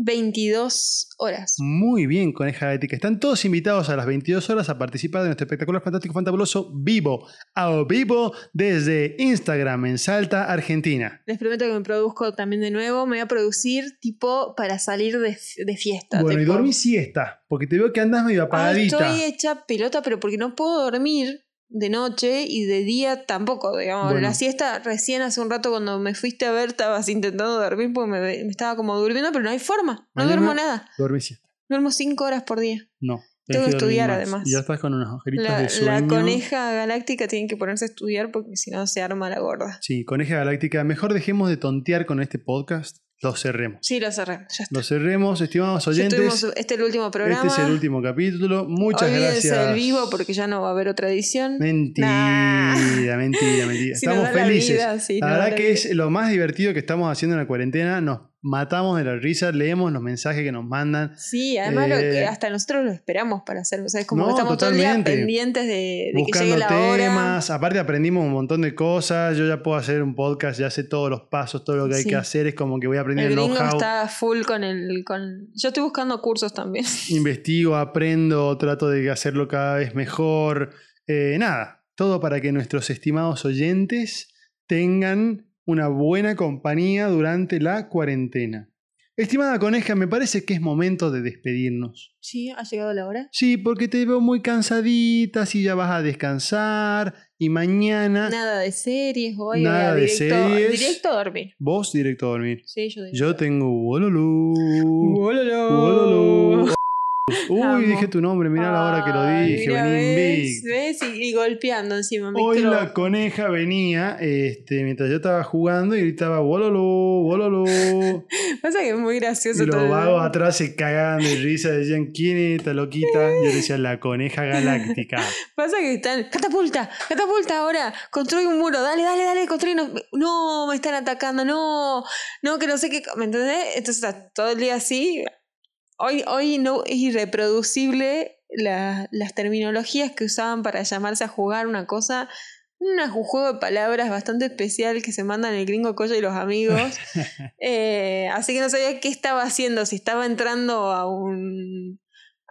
22 horas. Muy bien, Coneja Galáctica. Están todos invitados a las 22 horas a participar de nuestro espectacular, fantástico, fantabuloso vivo, a vivo desde Instagram en Salta, Argentina. Les prometo que me produzco también de nuevo. Me voy a producir tipo para salir de, de fiesta. Bueno, y dormí siesta, porque te veo que andas medio "Ay, apagadita. estoy hecha pelota, pero porque no puedo dormir de noche y de día tampoco. Digamos, Bueno. la siesta recién hace un rato cuando me fuiste a ver estabas intentando dormir porque me, me estaba como durmiendo, pero no hay forma. No duermo nada. Dormí siesta. Duermo cinco horas por día. No. Tengo que estudiar, más. además. Y ya estás con unas ojeritas La, de sueño. la coneja galáctica tiene que ponerse a estudiar porque si no se arma la gorda. Sí, Coneja Galáctica. Mejor dejemos de tontear con este podcast. Lo cerremos. Sí, lo. Ya está. Lo cerremos, estimados oyentes. este es el último programa. Este es el último capítulo. Muchas Olvídense gracias. del vivo porque ya no va a haber otra edición. Mentira, Nah. mentira, mentira. [LAUGHS] Si estamos la felices. vida, sí, la verdad la que es lo más divertido que estamos haciendo en la cuarentena. Nos matamos de la risa, leemos los mensajes que nos mandan. Sí, además lo Eh, que hasta nosotros lo esperamos para hacerlo. O sea, es como No, que estamos todo el día totalmente. pendientes de, de que buscando llegue la hora. temas. Aparte aprendimos un montón de cosas. Yo ya puedo hacer un podcast, ya sé todos los pasos, todo lo que hay Sí. que hacer. Es como que voy El aprendiendo gringo know-how. está full con el. Con... Yo estoy buscando cursos también. Investigo, aprendo, trato de hacerlo cada vez mejor. Eh, nada, todo para que nuestros estimados oyentes tengan una buena compañía durante la cuarentena. Estimada coneja, me parece que es momento de despedirnos. Sí, ha llegado la hora. Sí, porque te veo muy cansadita, si ya vas a descansar y mañana Nada de series hoy. Nada voy a de directo, series. Directo a dormir. vos directo a dormir. Sí, yo directo. Yo tengo Wololú. Wololo. Wololú. Uy, dije tu nombre, mirá la hora que lo dije, mira, ¿ves? ¿Ves? Y, y golpeando encima. Hoy la coneja venía este, mientras yo estaba jugando y gritaba Wololú, Wololú. [LAUGHS] Pasa que es muy gracioso Y los vagos atrás se cagaban de risa, decían, ¿quién es esta loquita? Yo decía, la coneja galáctica. [LAUGHS] Pasa que están. ¡Catapulta! ¡Catapulta ahora! ¡Construye un muro! ¡Dale, dale, dale! ¡Construye! No, no, me están atacando! ¡No! No, que no sé qué. ¿Me entendés? Entonces está todo el día así. Hoy, hoy no es irreproducible la- las terminologías que usaban para llamarse a jugar una cosa. una- un juego de palabras bastante especial que se mandan el gringo Coyo y los amigos. [LAUGHS] Eh, así que no sabía qué estaba haciendo, si estaba entrando a un.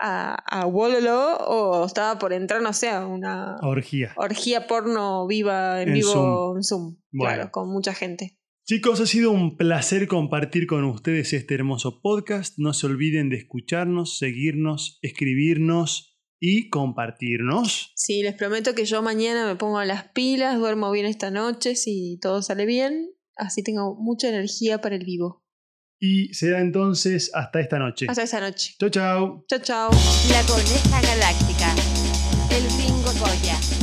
a, a Wololo o estaba por entrar, no sé, a una Orgía. orgía porno viva en, En vivo Zoom. en Zoom. Bueno. Claro, con mucha gente. Chicos, ha sido un placer compartir con ustedes este hermoso podcast. No se olviden de escucharnos, seguirnos, escribirnos y compartirnos. Sí, les prometo que yo mañana me pongo las pilas, duermo bien esta noche, si todo sale bien. Así tengo mucha energía para el vivo. Y será entonces hasta esta noche. Hasta esa noche. Chau, chau. Chao, chao. La coneja galáctica. El gringo Goya.